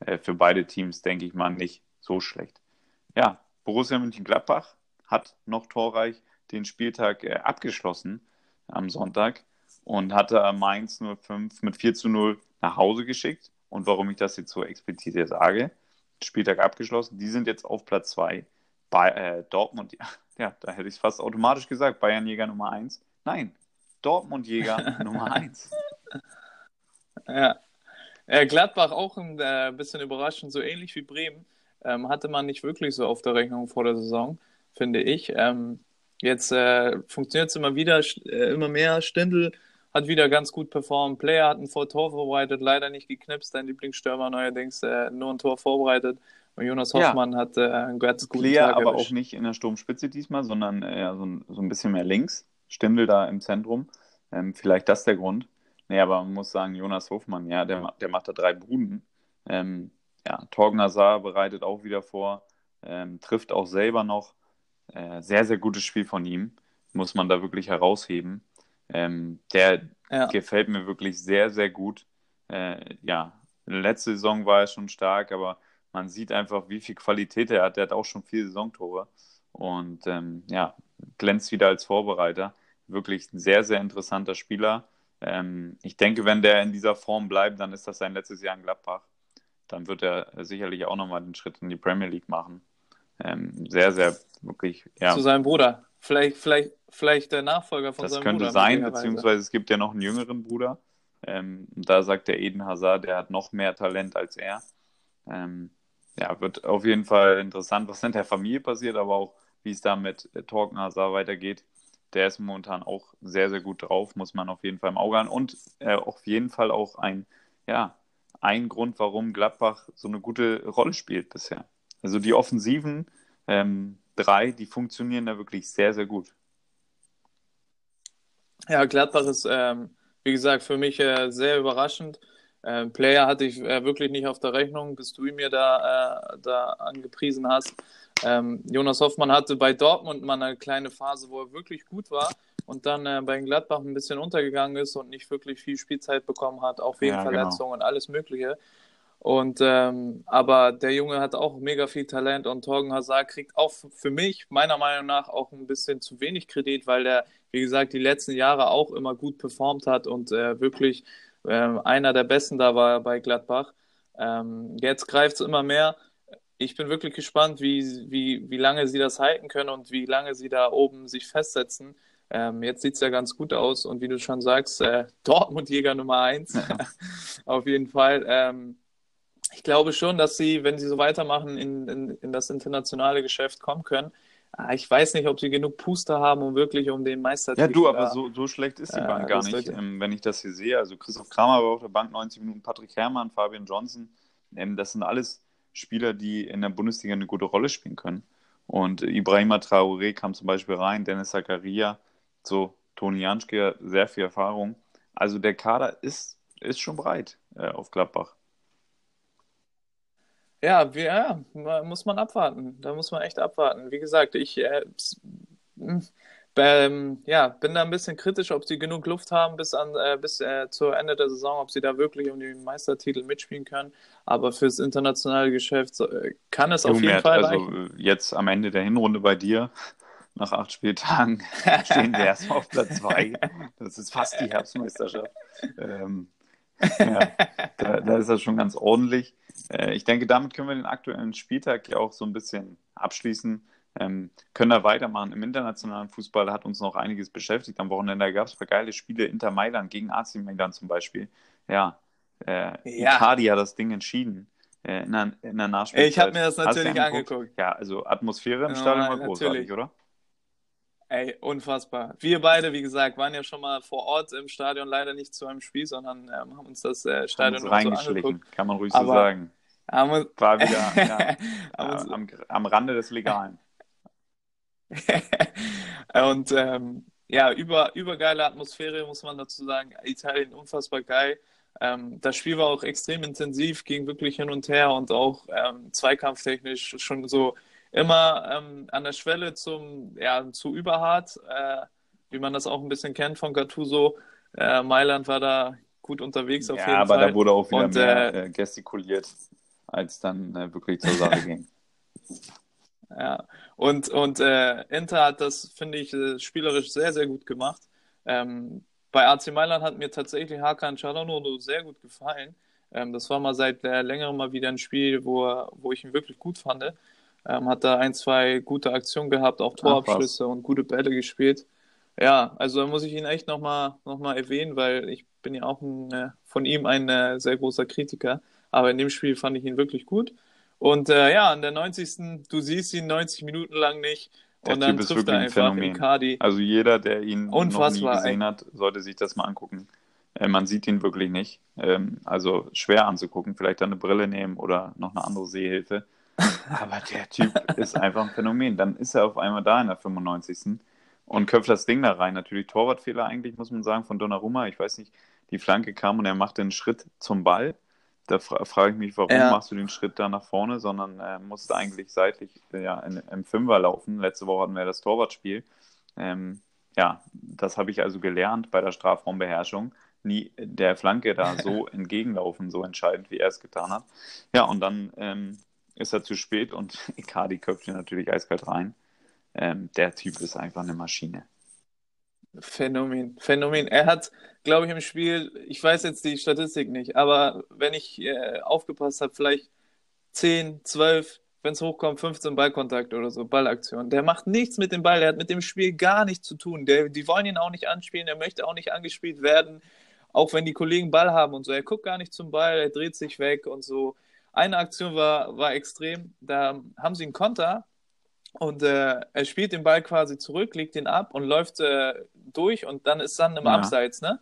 [SPEAKER 2] Äh, für beide Teams, denke ich mal, nicht so schlecht. Ja, Borussia Mönchengladbach hat noch torreich den Spieltag äh, abgeschlossen am Sonntag und hatte Mainz 05 mit 4 zu 0 nach Hause geschickt. Und warum ich das jetzt so explizit sage, Spieltag abgeschlossen, die sind jetzt auf Platz 2 bei äh, Dortmund, ja, ja, da hätte ich es fast automatisch gesagt, Bayernjäger Nummer 1. Nein, Dortmundjäger Nummer 1.
[SPEAKER 3] Ja. Äh, Gladbach auch ein äh, bisschen überraschend, so ähnlich wie Bremen. Ähm, hatte man nicht wirklich so auf der Rechnung vor der Saison, finde ich. Ähm, jetzt äh, funktioniert es immer wieder, äh, immer mehr. Stindl hat wieder ganz gut performt. Player hat ein Tor vorbereitet, leider nicht geknipst. Dein Lieblingsstürmer neuerdings äh, nur ein Tor vorbereitet. Jonas Hoffmann ja. hat äh, einen ganz guten
[SPEAKER 2] Player, Tag aber auch nicht in der Sturmspitze diesmal, sondern eher so ein, so ein bisschen mehr links. Stindel da im Zentrum. Ähm, vielleicht das der Grund. Nee, aber man muss sagen, Jonas Hofmann, ja, der, der macht da drei Buden. Ähm, ja, Torgen Hazard bereitet auch wieder vor, ähm, trifft auch selber noch. Äh, sehr, sehr gutes Spiel von ihm, muss man da wirklich herausheben. Ähm, der ja. gefällt mir wirklich sehr, sehr gut. Äh, ja, letzte Saison war er schon stark, aber man sieht einfach, wie viel Qualität er hat. Der hat auch schon vier Saisontore und ähm, ja, glänzt wieder als Vorbereiter. Wirklich ein sehr, sehr interessanter Spieler. Ähm, ich denke, wenn der in dieser Form bleibt, dann ist das sein letztes Jahr in Gladbach. Dann wird er sicherlich auch nochmal den Schritt in die Premier League machen. Ähm, sehr, sehr, wirklich,
[SPEAKER 3] ja. Zu seinem Bruder. Vielleicht, vielleicht, vielleicht der Nachfolger von
[SPEAKER 2] das
[SPEAKER 3] seinem
[SPEAKER 2] Bruder. Das könnte sein, beziehungsweise es gibt ja noch einen jüngeren Bruder. Ähm, da sagt der Eden Hazard, der hat noch mehr Talent als er. Ähm, ja, wird auf jeden Fall interessant, was in der Familie passiert, aber auch, wie es da mit Torken Hazard weitergeht. Der ist momentan auch sehr, sehr gut drauf, muss man auf jeden Fall im Auge haben. Und äh, auf jeden Fall auch ein, ja, ein Grund, warum Gladbach so eine gute Rolle spielt bisher. Also die offensiven ähm, drei, die funktionieren da wirklich sehr, sehr gut.
[SPEAKER 3] Ja, Gladbach ist, ähm, wie gesagt, für mich äh, sehr überraschend. Ähm, Player hatte ich äh, wirklich nicht auf der Rechnung, bis du ihn mir da, äh, da angepriesen hast. Ähm, Jonas Hoffmann hatte bei Dortmund mal eine kleine Phase, wo er wirklich gut war und dann äh, bei Gladbach ein bisschen untergegangen ist und nicht wirklich viel Spielzeit bekommen hat, auch wegen ja, genau. Verletzungen und alles Mögliche. Und ähm, aber der Junge hat auch mega viel Talent und Torgen Hazard kriegt auch für mich meiner Meinung nach auch ein bisschen zu wenig Kredit, weil der, wie gesagt, die letzten Jahre auch immer gut performt hat und äh, wirklich äh, einer der Besten da war bei Gladbach. Ähm, jetzt greift es immer mehr. Ich bin wirklich gespannt, wie, wie, wie lange sie das halten können und wie lange sie da oben sich festsetzen. Ähm, jetzt sieht es ja ganz gut aus und wie du schon sagst, äh, Dortmund-Jäger Nummer eins. Ja. Auf jeden Fall. Ähm, ich glaube schon, dass sie, wenn sie so weitermachen, in, in, in das internationale Geschäft kommen können. Ah, ich weiß nicht, ob sie genug Puster haben, um wirklich um den Meistertitel
[SPEAKER 2] Ja, du, aber so, so schlecht ist die Bank äh, gar nicht, ähm, wenn ich das hier sehe. Also Christoph Kramer war auf der Bank 90 Minuten, Patrick Herrmann, Fabian Johnson. Ähm, das sind alles Spieler, die in der Bundesliga eine gute Rolle spielen können. Und Ibrahima Traoré kam zum Beispiel rein, Dennis Zakaria, so Toni Janschke, sehr viel Erfahrung. Also der Kader ist, ist schon breit äh, auf Gladbach.
[SPEAKER 3] Ja, wir, ja, muss man abwarten. Da muss man echt abwarten. Wie gesagt, ich äh, ähm, ja, bin da ein bisschen kritisch, ob sie genug Luft haben bis, an, äh, bis äh, zur Ende der Saison, ob sie da wirklich um den Meistertitel mitspielen können. Aber fürs internationale Geschäft äh, kann es auf jeden Fall
[SPEAKER 2] Also reichen. jetzt am Ende der Hinrunde bei dir, nach acht Spieltagen, stehen wir erstmal auf Platz zwei. Das ist fast die Herbstmeisterschaft. Ähm, ja, da, da, ist das schon ganz ordentlich. Äh, ich denke, damit können wir den aktuellen Spieltag ja auch so ein bisschen abschließen. Ähm, können da weitermachen. Im internationalen Fußball hat uns noch einiges beschäftigt. Am Wochenende gab es geile Spiele. Inter Mailand gegen AC Mailand zum Beispiel. Ja, äh, ja. Icardi hat das Ding entschieden. Äh, in, der, in der Nachspielzeit.
[SPEAKER 3] Ich habe mir das natürlich angeguckt?
[SPEAKER 2] Ja, also Atmosphäre im Stadion ja, war großartig, oder?
[SPEAKER 3] Ey, unfassbar. Wir beide, wie gesagt, waren ja schon mal vor Ort im Stadion, leider nicht zu einem Spiel, sondern ähm, haben uns das äh, Stadion
[SPEAKER 2] uns reingeschlichen, so angeguckt. kann man ruhig Aber so sagen. Haben War wieder ja, äh, am, am Rande des Legalen.
[SPEAKER 3] und ähm, ja, über, übergeile Atmosphäre, muss man dazu sagen. Italien unfassbar geil. Ähm, das Spiel war auch extrem intensiv, ging wirklich hin und her und auch ähm, zweikampftechnisch schon so immer ähm, an der Schwelle zum, ja, zu überhart, äh, wie man das auch ein bisschen kennt von Gattuso. Äh, Mailand war da gut unterwegs auf
[SPEAKER 2] ja,
[SPEAKER 3] jeden
[SPEAKER 2] aber
[SPEAKER 3] Fall.
[SPEAKER 2] da wurde auch wieder und, mehr äh, äh gestikuliert, als dann äh, wirklich zur Sache ging.
[SPEAKER 3] Ja, und, und äh, Inter hat das, finde ich, äh, spielerisch sehr, sehr gut gemacht. Ähm, bei AC Mailand hat mir tatsächlich Hakan Çalhanoğlu sehr gut gefallen. Ähm, das war mal seit äh, längerem mal wieder ein Spiel, wo, wo ich ihn wirklich gut fand. Ähm, hat da ein, zwei gute Aktionen gehabt, auch Torabschlüsse Ach, und gute Bälle gespielt. Ja, also da muss ich ihn echt nochmal noch mal erwähnen, weil ich bin ja auch ein, äh, von ihm ein äh, sehr großer Kritiker. Aber in dem Spiel fand ich ihn wirklich gut. Und äh, ja, an der 90. Du siehst ihn 90 Minuten lang nicht. Der und dann typ trifft er einfach ein Icardi.
[SPEAKER 2] Also jeder, der ihn Unfassbar, noch nie gesehen hat, sollte sich das mal angucken. Äh, man sieht ihn wirklich nicht. Ähm, also schwer anzugucken. Vielleicht dann eine Brille nehmen oder noch eine andere Sehhilfe. Aber der Typ ist einfach ein Phänomen. Dann ist er auf einmal da in der 95. und köpft das Ding da rein. Natürlich Torwartfehler eigentlich, muss man sagen, von Donnarumma. Ich weiß nicht, die Flanke kam und er macht den Schritt zum Ball da fra frage ich mich, warum ja. machst du den Schritt da nach vorne, sondern äh, musst eigentlich seitlich ja, in, im Fünfer laufen. Letzte Woche hatten wir das Torwartspiel. Ähm, ja, das habe ich also gelernt bei der Strafraumbeherrschung. Nie der Flanke da so entgegenlaufen, so entscheidend, wie er es getan hat. Ja, und dann ähm, ist er zu spät und Icardi köpft ihn natürlich eiskalt rein. Ähm, der Typ ist einfach eine Maschine.
[SPEAKER 3] Phänomen, Phänomen. Er hat, glaube ich, im Spiel, ich weiß jetzt die Statistik nicht, aber wenn ich äh, aufgepasst habe, vielleicht 10, 12, wenn es hochkommt, 15 Ballkontakt oder so, Ballaktion. Der macht nichts mit dem Ball, der hat mit dem Spiel gar nichts zu tun. Der, die wollen ihn auch nicht anspielen, er möchte auch nicht angespielt werden, auch wenn die Kollegen Ball haben und so. Er guckt gar nicht zum Ball, er dreht sich weg und so. Eine Aktion war, war extrem, da haben sie einen Konter und äh, er spielt den Ball quasi zurück, legt ihn ab und läuft äh, durch und dann ist dann im ja. Abseits, ne?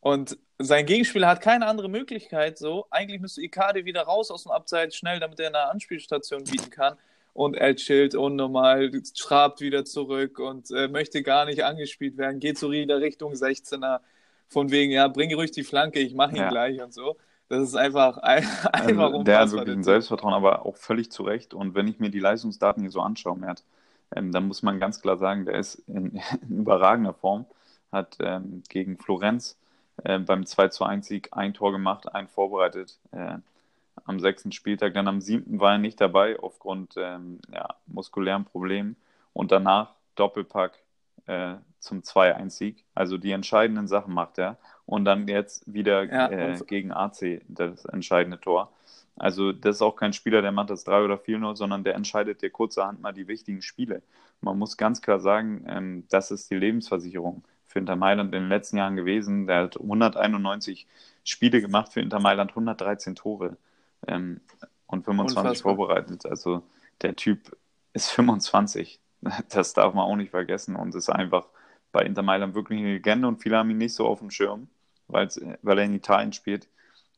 [SPEAKER 3] Und sein Gegenspieler hat keine andere Möglichkeit, so. Eigentlich müsste Icardi wieder raus aus dem Abseits, schnell, damit er eine Anspielstation bieten kann. Und er chillt unnormal, trabt wieder zurück und äh, möchte gar nicht angespielt werden, geht so wieder Richtung 16er. Von wegen, ja, bring ruhig die Flanke, ich mache ihn ja. gleich und so. Das ist einfach, einfach
[SPEAKER 2] also, Der hat wirklich ein Selbstvertrauen, aber auch völlig zu Recht. Und wenn ich mir die Leistungsdaten hier so anschaue, Mert, ähm, dann muss man ganz klar sagen, der ist in, in überragender Form. Hat ähm, gegen Florenz äh, beim 2 zu 1 Sieg ein Tor gemacht, ein vorbereitet. Äh, am sechsten Spieltag, dann am siebten war er nicht dabei aufgrund ähm, ja, muskulären Problemen. Und danach Doppelpack äh, zum 2-1-Sieg. Also die entscheidenden Sachen macht er. Und dann jetzt wieder ja, äh, gegen AC das entscheidende Tor. Also das ist auch kein Spieler, der macht das 3 oder 4-0, sondern der entscheidet dir kurzerhand mal die wichtigen Spiele. Man muss ganz klar sagen, ähm, das ist die Lebensversicherung für Inter Mailand in den letzten Jahren gewesen. Der hat 191 Spiele gemacht für Inter Mailand, 113 Tore ähm, und 25 Unfassbar. vorbereitet. Also der Typ ist 25. Das darf man auch nicht vergessen und ist einfach bei Inter Mailand wirklich eine Legende und viele haben ihn nicht so auf dem Schirm, weil er in Italien spielt.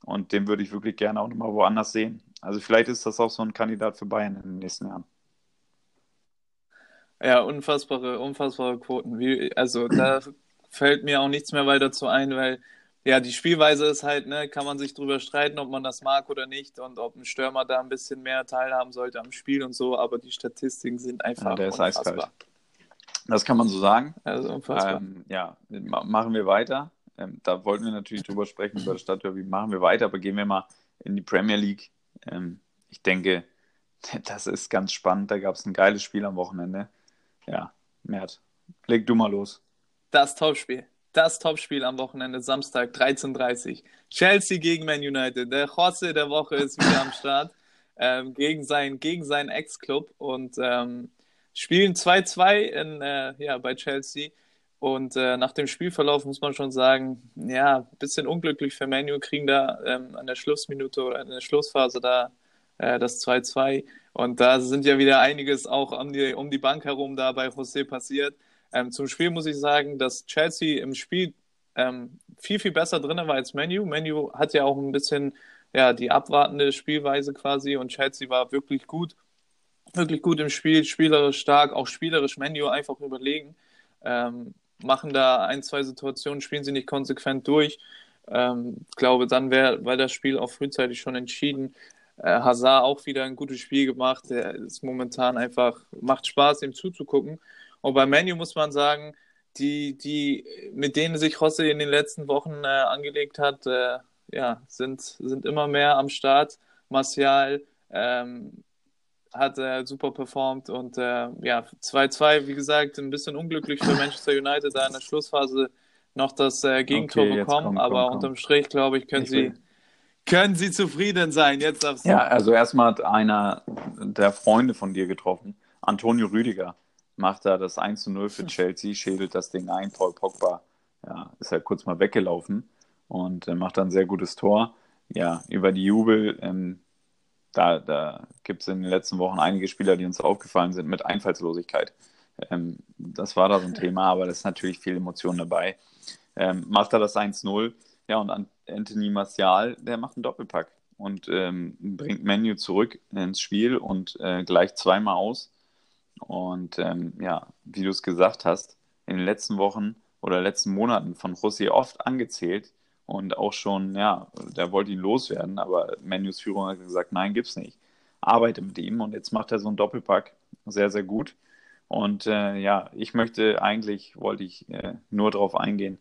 [SPEAKER 2] Und den würde ich wirklich gerne auch nochmal woanders sehen. Also vielleicht ist das auch so ein Kandidat für Bayern in den nächsten Jahren.
[SPEAKER 3] Ja, unfassbare, unfassbare Quoten. Wie, also da fällt mir auch nichts mehr weiter zu ein, weil ja, die Spielweise ist halt, ne, kann man sich drüber streiten, ob man das mag oder nicht und ob ein Stürmer da ein bisschen mehr teilhaben sollte am Spiel und so, aber die Statistiken sind einfach ja, der ist unfassbar. Eiskalt.
[SPEAKER 2] Das kann man so sagen.
[SPEAKER 3] Also unfassbar.
[SPEAKER 2] Ähm, ja, ma machen wir weiter. Ähm, da wollten wir natürlich drüber sprechen, über das Stadtderby. Machen wir weiter, aber gehen wir mal in die Premier League. Ähm, ich denke, das ist ganz spannend. Da gab es ein geiles Spiel am Wochenende. Ja, Mert, leg du mal los.
[SPEAKER 3] Das Topspiel. Das Topspiel am Wochenende, Samstag, 13.30 Chelsea gegen Man United. Der Jose der Woche ist wieder am Start. Ähm, gegen, sein, gegen seinen Ex-Club und ähm, spielen 2-2 äh, ja, bei Chelsea. Und äh, nach dem Spielverlauf muss man schon sagen, ja, ein bisschen unglücklich für Manu, kriegen da ähm, an der Schlussminute oder in der Schlussphase da äh, das 2-2. Und da sind ja wieder einiges auch um die, um die Bank herum da bei José passiert. Ähm, zum Spiel muss ich sagen, dass Chelsea im Spiel ähm, viel, viel besser drin war als Menu. Menu hat ja auch ein bisschen ja, die abwartende Spielweise quasi und Chelsea war wirklich gut wirklich gut im Spiel, spielerisch stark, auch spielerisch Menu einfach überlegen. Ähm, machen da ein, zwei Situationen, spielen sie nicht konsequent durch. Ähm, glaube, dann wäre wär das Spiel auch frühzeitig schon entschieden. Äh, Hazard auch wieder ein gutes Spiel gemacht. Der ist momentan einfach, macht Spaß, ihm zuzugucken. Und bei Menu muss man sagen, die, die, mit denen sich Rosse in den letzten Wochen äh, angelegt hat, äh, ja, sind, sind immer mehr am Start. Martial, ähm, hat er super performt und äh, ja, 2-2, wie gesagt, ein bisschen unglücklich für Manchester United, da in der Schlussphase noch das äh, Gegentor okay, bekommen, komm, aber komm, unterm Strich, glaube ich, können ich sie, können sie zufrieden sein. Jetzt darfst
[SPEAKER 2] Ja, also erstmal hat einer der Freunde von dir getroffen, Antonio Rüdiger, macht da das 1-0 für Chelsea, schädelt das Ding ein, Paul Pogba ja, ist halt kurz mal weggelaufen und äh, macht dann ein sehr gutes Tor. Ja, über die Jubel, ähm, da, da gibt es in den letzten Wochen einige Spieler, die uns aufgefallen sind mit Einfallslosigkeit. Ähm, das war da so ein Thema, aber da ist natürlich viel Emotion dabei. Ähm, macht er das 1-0, ja, und Anthony Martial, der macht einen Doppelpack und ähm, bringt Menu zurück ins Spiel und äh, gleicht zweimal aus. Und ähm, ja, wie du es gesagt hast, in den letzten Wochen oder letzten Monaten von Rossi oft angezählt, und auch schon, ja, der wollte ihn loswerden, aber Menus Führung hat gesagt, nein, gibt's nicht. Arbeite mit ihm und jetzt macht er so einen Doppelpack sehr, sehr gut. Und äh, ja, ich möchte eigentlich, wollte ich äh, nur darauf eingehen,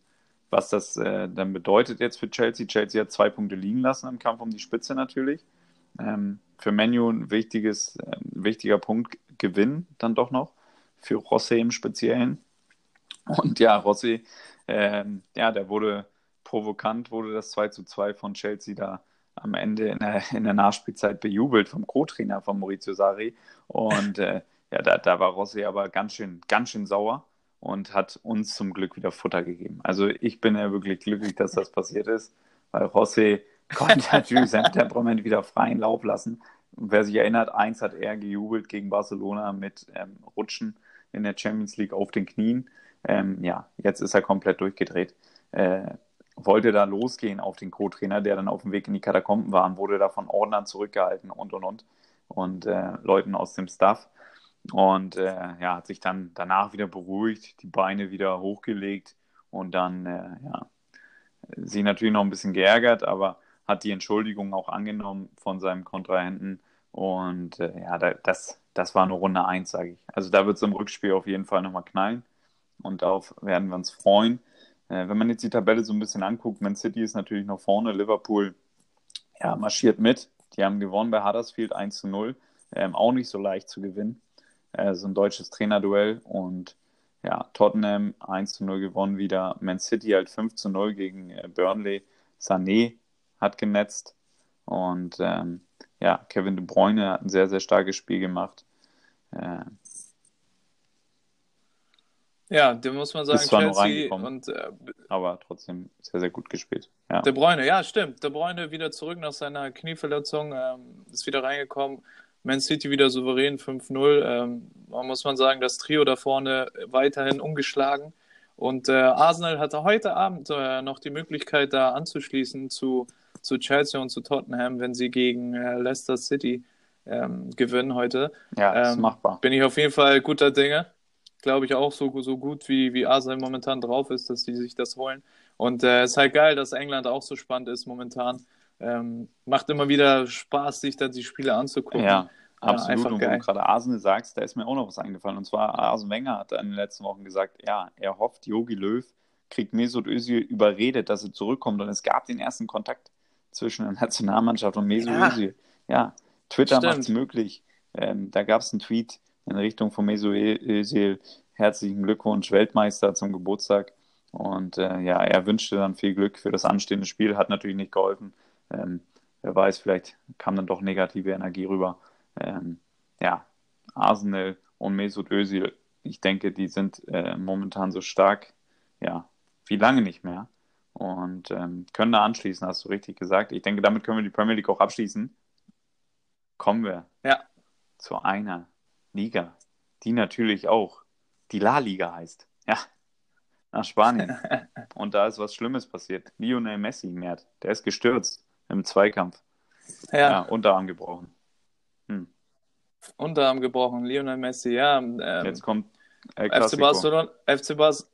[SPEAKER 2] was das äh, dann bedeutet jetzt für Chelsea. Chelsea hat zwei Punkte liegen lassen im Kampf um die Spitze natürlich. Ähm, für Menu ein wichtiges, äh, wichtiger Punkt, Gewinn dann doch noch. Für Rossi im Speziellen. Und ja, Rossi, ähm, ja, der wurde provokant wurde das 2 zu 2 von Chelsea da am Ende in der, in der Nachspielzeit bejubelt vom Co-Trainer von Maurizio Sarri. Und äh, ja, da, da war Rossi aber ganz schön, ganz schön sauer und hat uns zum Glück wieder Futter gegeben. Also ich bin ja wirklich glücklich, dass das passiert ist, weil Rossi konnte natürlich sein Temperament wieder freien Lauf lassen. Und wer sich erinnert, eins hat er gejubelt gegen Barcelona mit ähm, Rutschen in der Champions League auf den Knien. Ähm, ja, jetzt ist er komplett durchgedreht. Äh, wollte da losgehen auf den Co-Trainer, der dann auf dem Weg in die Katakomben war und wurde da von Ordnern zurückgehalten und und und und äh, Leuten aus dem Staff. Und äh, ja, hat sich dann danach wieder beruhigt, die Beine wieder hochgelegt und dann, äh, ja, sie natürlich noch ein bisschen geärgert, aber hat die Entschuldigung auch angenommen von seinem Kontrahenten. Und äh, ja, das, das war eine Runde 1, sage ich. Also da wird es im Rückspiel auf jeden Fall nochmal knallen. Und darauf werden wir uns freuen. Äh, wenn man jetzt die Tabelle so ein bisschen anguckt, Man City ist natürlich noch vorne, Liverpool ja, marschiert mit. Die haben gewonnen bei Huddersfield 1 zu 0. Ähm, auch nicht so leicht zu gewinnen. Äh, so ein deutsches Trainerduell und ja, Tottenham 1 zu 0 gewonnen wieder. Man City halt 5 zu 0 gegen äh, Burnley. Sané hat genetzt und ähm, ja, Kevin De Bruyne hat ein sehr, sehr starkes Spiel gemacht. Äh,
[SPEAKER 3] ja, dem muss man sagen,
[SPEAKER 2] ist zwar Chelsea und äh, aber trotzdem sehr, sehr gut gespielt.
[SPEAKER 3] Ja. De Bruyne, ja, stimmt. De Bruyne wieder zurück nach seiner Knieverletzung, ähm, ist wieder reingekommen. Man City wieder souverän 5-0. Ähm, man muss man sagen, das Trio da vorne weiterhin ungeschlagen. Und äh, Arsenal hatte heute Abend äh, noch die Möglichkeit, da anzuschließen zu, zu Chelsea und zu Tottenham, wenn sie gegen äh, Leicester City ähm, gewinnen heute.
[SPEAKER 2] Ja, ist ähm, machbar.
[SPEAKER 3] Bin ich auf jeden Fall guter Dinge glaube ich, auch so, so gut, wie, wie Arsenal momentan drauf ist, dass die sich das holen. Und äh, es ist halt geil, dass England auch so spannend ist momentan. Ähm, macht immer wieder Spaß, sich da die Spiele anzugucken.
[SPEAKER 2] Ja, Absolut, und wo du gerade Arsenal sagst, da ist mir auch noch was eingefallen. Und zwar, Arsene Wenger hat in den letzten Wochen gesagt, ja, er hofft, Yogi Löw kriegt Mesut Özil überredet, dass er zurückkommt. Und es gab den ersten Kontakt zwischen der Nationalmannschaft und Mesut ja. Özil. Ja, Twitter macht es möglich. Ähm, da gab es einen Tweet in Richtung von Mesut Özil. Herzlichen Glückwunsch, Weltmeister zum Geburtstag. Und äh, ja, er wünschte dann viel Glück für das anstehende Spiel, hat natürlich nicht geholfen. Ähm, wer weiß, vielleicht kam dann doch negative Energie rüber. Ähm, ja, Arsenal und Mesut Özil, ich denke, die sind äh, momentan so stark, ja, wie lange nicht mehr. Und ähm, können da anschließen, hast du richtig gesagt. Ich denke, damit können wir die Premier League auch abschließen. Kommen wir
[SPEAKER 3] ja.
[SPEAKER 2] zu einer Liga, die natürlich auch die La Liga heißt. Ja, nach Spanien. Und da ist was Schlimmes passiert. Lionel Messi, Mert, der ist gestürzt im Zweikampf. Ja. ja Unterarm gebrochen.
[SPEAKER 3] Hm. Unterarm gebrochen, Lionel Messi, ja. Ähm,
[SPEAKER 2] Jetzt kommt
[SPEAKER 3] FC Barcelona, FC Bas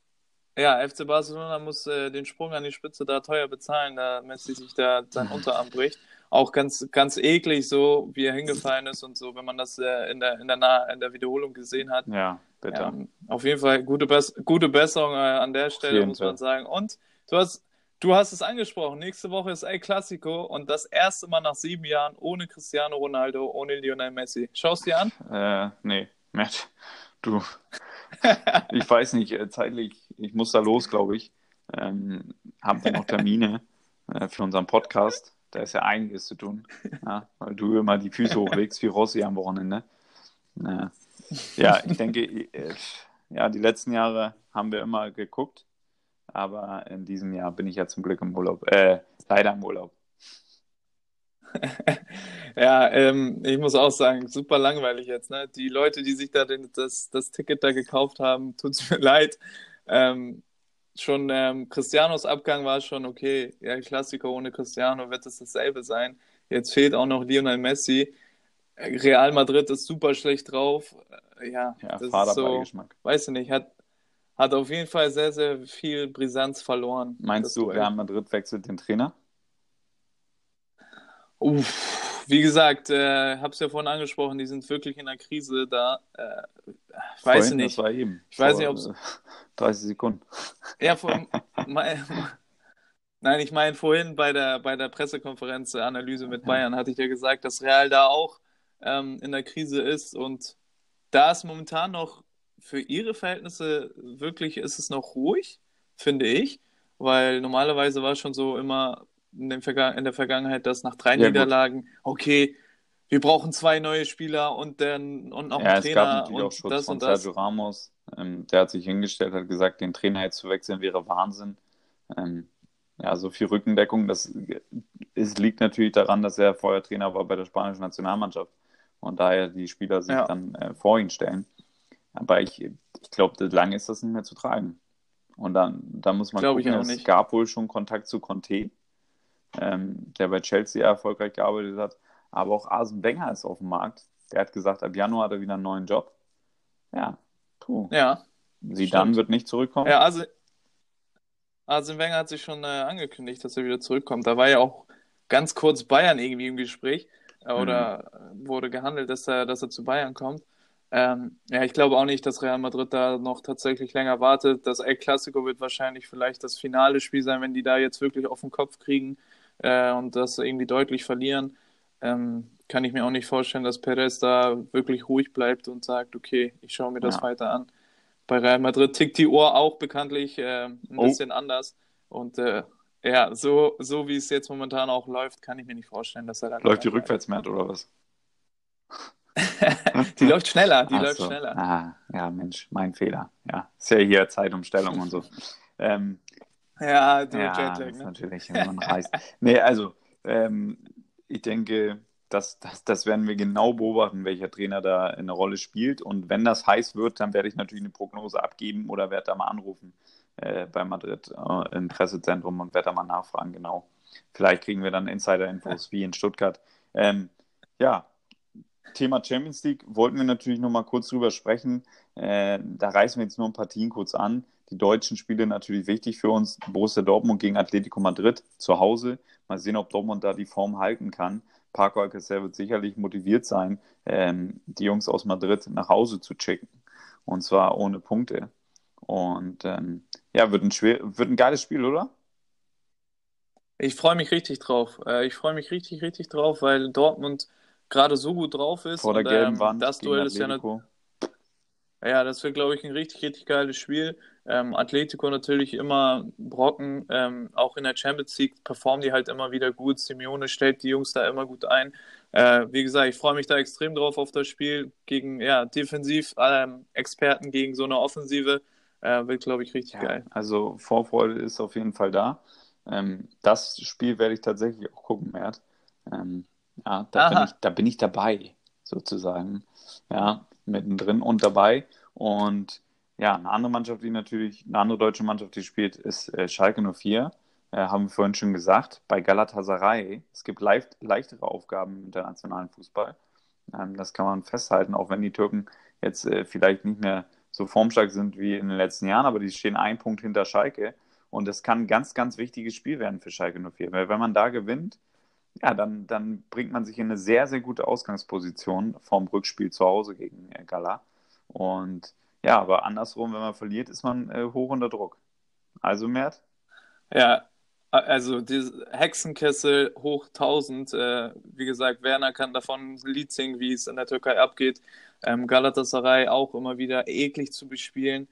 [SPEAKER 3] ja, FC Barcelona muss äh, den Sprung an die Spitze da teuer bezahlen, da Messi sich da sein Unterarm bricht. Auch ganz, ganz eklig, so wie er hingefallen ist und so, wenn man das äh, in, der, in, der nah in der Wiederholung gesehen hat.
[SPEAKER 2] Ja, bitte.
[SPEAKER 3] Ja, auf jeden Fall gute, Bess gute Besserung äh, an der Stelle, muss man sagen. Und du hast, du hast es angesprochen, nächste Woche ist El Clasico und das erste Mal nach sieben Jahren ohne Cristiano Ronaldo, ohne Lionel Messi. Schaust du dir an?
[SPEAKER 2] Äh, nee, Matt, du, ich weiß nicht, äh, zeitlich, ich muss da los, glaube ich. Ähm, haben wir noch Termine äh, für unseren Podcast. Da ist ja einiges zu tun, ja, weil du immer die Füße hochlegst wie Rossi am Wochenende. Äh, ja, ich denke, äh, ja, die letzten Jahre haben wir immer geguckt, aber in diesem Jahr bin ich ja zum Glück im Urlaub, äh, leider im Urlaub.
[SPEAKER 3] ja, ähm, ich muss auch sagen, super langweilig jetzt. Ne? Die Leute, die sich da den, das, das Ticket da gekauft haben, tut es mir leid. Ähm, schon ähm, Cristianos Abgang war schon okay. Ja, Klassiker ohne Cristiano wird es dasselbe sein. Jetzt fehlt auch noch Lionel Messi. Real Madrid ist super schlecht drauf. Äh, ja, ja das ist so, weiß ich nicht, hat, hat auf jeden Fall sehr, sehr viel Brisanz verloren.
[SPEAKER 2] Meinst du, Real Madrid wechselt den Trainer?
[SPEAKER 3] Uff, wie gesagt, äh, habe es ja vorhin angesprochen, die sind wirklich in der Krise da. Äh, weiß ich nicht.
[SPEAKER 2] Das war eben.
[SPEAKER 3] Ich weiß nicht, ob es.
[SPEAKER 2] 30 Sekunden.
[SPEAKER 3] Ja, vor, mein, Nein, ich meine, vorhin bei der, bei der Pressekonferenz der Analyse mit Bayern hatte ich ja gesagt, dass Real da auch ähm, in der Krise ist und da ist momentan noch für ihre Verhältnisse wirklich ist es noch ruhig, finde ich, weil normalerweise war es schon so immer in, in der Vergangenheit, dass nach drei ja, Niederlagen, gut. okay, wir brauchen zwei neue Spieler und dann und noch
[SPEAKER 2] ja,
[SPEAKER 3] einen Trainer
[SPEAKER 2] es gab und Schutz das von und das. Sergio Ramos, ähm, der hat sich hingestellt, hat gesagt, den Trainer jetzt zu wechseln wäre Wahnsinn. Ähm, ja, so viel Rückendeckung, das ist, liegt natürlich daran, dass er vorher Trainer war bei der spanischen Nationalmannschaft und daher die Spieler sich ja. dann äh, vor ihn stellen. Aber ich, ich glaube, lange ist das nicht mehr zu tragen. Und dann, dann muss man
[SPEAKER 3] Glaub gucken, es
[SPEAKER 2] nicht. gab wohl schon Kontakt zu Conte, ähm, der bei Chelsea erfolgreich gearbeitet hat. Aber auch Arsene Wenger ist auf dem Markt. Der hat gesagt, ab Januar hat er wieder einen neuen Job. Ja, puh.
[SPEAKER 3] Ja.
[SPEAKER 2] dann wird nicht zurückkommen.
[SPEAKER 3] Ja, also Arsene Wenger hat sich schon äh, angekündigt, dass er wieder zurückkommt. Da war ja auch ganz kurz Bayern irgendwie im Gespräch äh, oder mhm. wurde gehandelt, dass er, dass er zu Bayern kommt. Ähm, ja, ich glaube auch nicht, dass Real Madrid da noch tatsächlich länger wartet. Das El Clasico wird wahrscheinlich vielleicht das finale Spiel sein, wenn die da jetzt wirklich auf den Kopf kriegen äh, und das irgendwie deutlich verlieren, ähm, kann ich mir auch nicht vorstellen, dass Perez da wirklich ruhig bleibt und sagt, okay, ich schaue mir das ja. weiter an. Bei Real Madrid tickt die Uhr auch bekanntlich äh, ein oh. bisschen anders. Und äh, ja, so, so wie es jetzt momentan auch läuft, kann ich mir nicht vorstellen, dass er da.
[SPEAKER 2] Läuft die rückwärts mehr oder was?
[SPEAKER 3] die läuft schneller, die
[SPEAKER 2] Ach
[SPEAKER 3] läuft
[SPEAKER 2] so.
[SPEAKER 3] schneller.
[SPEAKER 2] Ah, ja, Mensch, mein Fehler. Ja, ist ja hier Zeitumstellung und so. Ähm,
[SPEAKER 3] ja, du
[SPEAKER 2] ja,
[SPEAKER 3] Jetlag,
[SPEAKER 2] ne? natürlich, wenn man reist. nee, also, ähm, ich denke, das, das, das werden wir genau beobachten, welcher Trainer da eine Rolle spielt. Und wenn das heiß wird, dann werde ich natürlich eine Prognose abgeben oder werde da mal anrufen äh, bei Madrid äh, im Pressezentrum und werde da mal nachfragen, genau. Vielleicht kriegen wir dann Insider-Infos wie in Stuttgart. Ähm, ja, Thema Champions League wollten wir natürlich noch mal kurz drüber sprechen. Äh, da reißen wir jetzt nur ein paar Partien kurz an die deutschen Spiele natürlich wichtig für uns. Borussia Dortmund gegen Atletico Madrid zu Hause. Mal sehen, ob Dortmund da die Form halten kann. Paco Alcacer wird sicherlich motiviert sein, ähm, die Jungs aus Madrid nach Hause zu checken. Und zwar ohne Punkte. Und ähm, ja, wird ein, schwer, wird ein geiles Spiel, oder?
[SPEAKER 3] Ich freue mich richtig drauf. Äh, ich freue mich richtig, richtig drauf, weil Dortmund gerade so gut drauf ist.
[SPEAKER 2] Vor der
[SPEAKER 3] und,
[SPEAKER 2] gelben
[SPEAKER 3] ähm,
[SPEAKER 2] Wand.
[SPEAKER 3] Das
[SPEAKER 2] gegen
[SPEAKER 3] Duell ist ja,
[SPEAKER 2] Atletico.
[SPEAKER 3] Ja, das wird, glaube ich, ein richtig, richtig geiles Spiel. Ähm, Atletico natürlich immer Brocken, ähm, auch in der Champions League performen die halt immer wieder gut. Simeone stellt die Jungs da immer gut ein. Äh, wie gesagt, ich freue mich da extrem drauf auf das Spiel gegen ja, Defensiv-Experten gegen so eine Offensive. Äh, wird, glaube ich, richtig
[SPEAKER 2] Ja,
[SPEAKER 3] geil.
[SPEAKER 2] also Vorfreude ist auf jeden Fall da. Ähm, das Spiel werde ich tatsächlich auch gucken, Mert. Ähm, ja, da bin ich, da bin ich dabei, sozusagen. Ja, mittendrin und dabei. Und ja, eine andere Mannschaft, die natürlich, eine andere deutsche Mannschaft, die spielt, ist äh, Schalke 04. Äh, haben wir vorhin schon gesagt. Bei Galatasaray, es gibt leicht, leichtere Aufgaben im internationalen Fußball. Ähm, das kann man festhalten, auch wenn die Türken jetzt äh, vielleicht nicht mehr so formstark sind wie in den letzten Jahren, aber die stehen einen Punkt hinter Schalke. Und das kann ein ganz, ganz wichtiges Spiel werden für Schalke 04. Weil wenn man da gewinnt, ja, dann, dann bringt man sich in eine sehr, sehr gute Ausgangsposition vom Rückspiel zu Hause gegen äh, Gala. Und ja, aber andersrum, wenn man verliert, ist man äh, hoch unter Druck. Also, Mert,
[SPEAKER 3] Ja, also dieses Hexenkessel hoch 1000. Äh, wie gesagt, Werner kann davon ein Lied singen, wie es in der Türkei abgeht. Ähm, Galatasaray auch immer wieder eklig zu bespielen.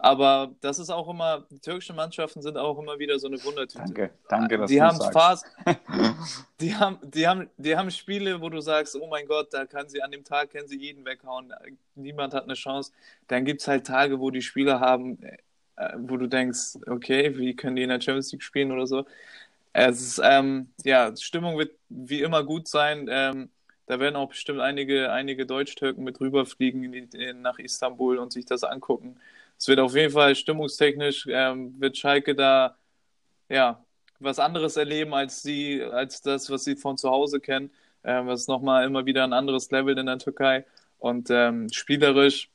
[SPEAKER 3] Aber das ist auch immer, die türkischen Mannschaften sind auch immer wieder so eine Wundertüte.
[SPEAKER 2] danke, danke, dass
[SPEAKER 3] die
[SPEAKER 2] du
[SPEAKER 3] haben
[SPEAKER 2] sagst.
[SPEAKER 3] Phas die haben, die haben, die haben Spiele, wo du sagst, oh mein Gott, da kann sie an dem Tag können sie jeden weghauen, niemand hat eine Chance. Dann gibt es halt Tage, wo die Spieler haben, äh, wo du denkst, okay, wie können die in der Champions League spielen oder so. Es ist, ähm, ja, Stimmung wird wie immer gut sein. Ähm, da werden auch bestimmt einige, einige Deutsch-Türken mit rüberfliegen in die, in, nach Istanbul und sich das angucken. Es wird auf jeden Fall stimmungstechnisch, ähm, wird Schalke da, ja, was anderes erleben als sie, als das, was sie von zu Hause kennen. Ähm, das ist nochmal immer wieder ein anderes Level in der Türkei. Und ähm, spielerisch,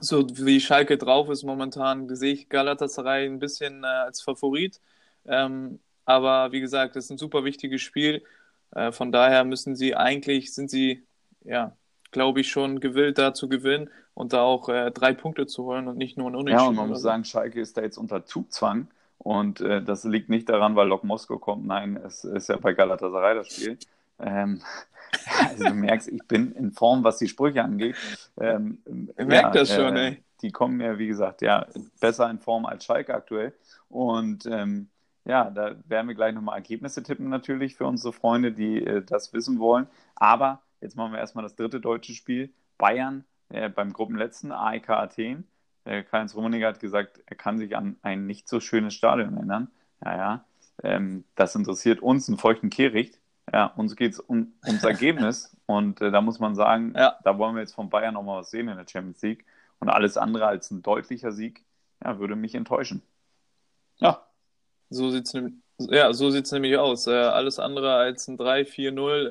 [SPEAKER 3] so wie Schalke drauf ist momentan, sehe ich Galatasaray ein bisschen äh, als Favorit. Ähm, aber wie gesagt, das ist ein super wichtiges Spiel. Äh, von daher müssen sie eigentlich, sind sie, ja, glaube ich, schon gewillt, da zu gewinnen und da auch äh, drei Punkte zu holen und nicht nur ein Unentschieden.
[SPEAKER 2] Ja, und man muss sagen, Schalke ist da jetzt unter Zugzwang. Und äh, das liegt nicht daran, weil Lok Moskau kommt. Nein, es ist ja bei Galatasaray das Spiel. Ähm, also du merkst, ich bin in Form, was die Sprüche angeht. Ähm,
[SPEAKER 3] Ich merk das schon,
[SPEAKER 2] äh,
[SPEAKER 3] ey.
[SPEAKER 2] Die kommen ja, wie gesagt, ja, besser in Form als Schalke aktuell. Und ähm, ja, da werden wir gleich nochmal Ergebnisse tippen natürlich für unsere Freunde, die äh, das wissen wollen. Aber jetzt machen wir erstmal das dritte deutsche Spiel. Bayern äh, beim Gruppenletzten, AEK Athen. Äh, Karl-Heinz Rummenigge hat gesagt, er kann sich an ein nicht so schönes Stadion erinnern. Ja, ja. Ähm, das interessiert uns, einen feuchten Kehricht. Ja, uns geht es um, ums Ergebnis. Und äh, da muss man sagen,
[SPEAKER 3] Ja.
[SPEAKER 2] da wollen wir jetzt von Bayern nochmal was sehen in der Champions League. Und alles andere als ein deutlicher Sieg, ja, würde mich enttäuschen. Ja,
[SPEAKER 3] So sieht's nämlich, ja, so sieht's nämlich aus. Äh, alles andere als ein 3-4-0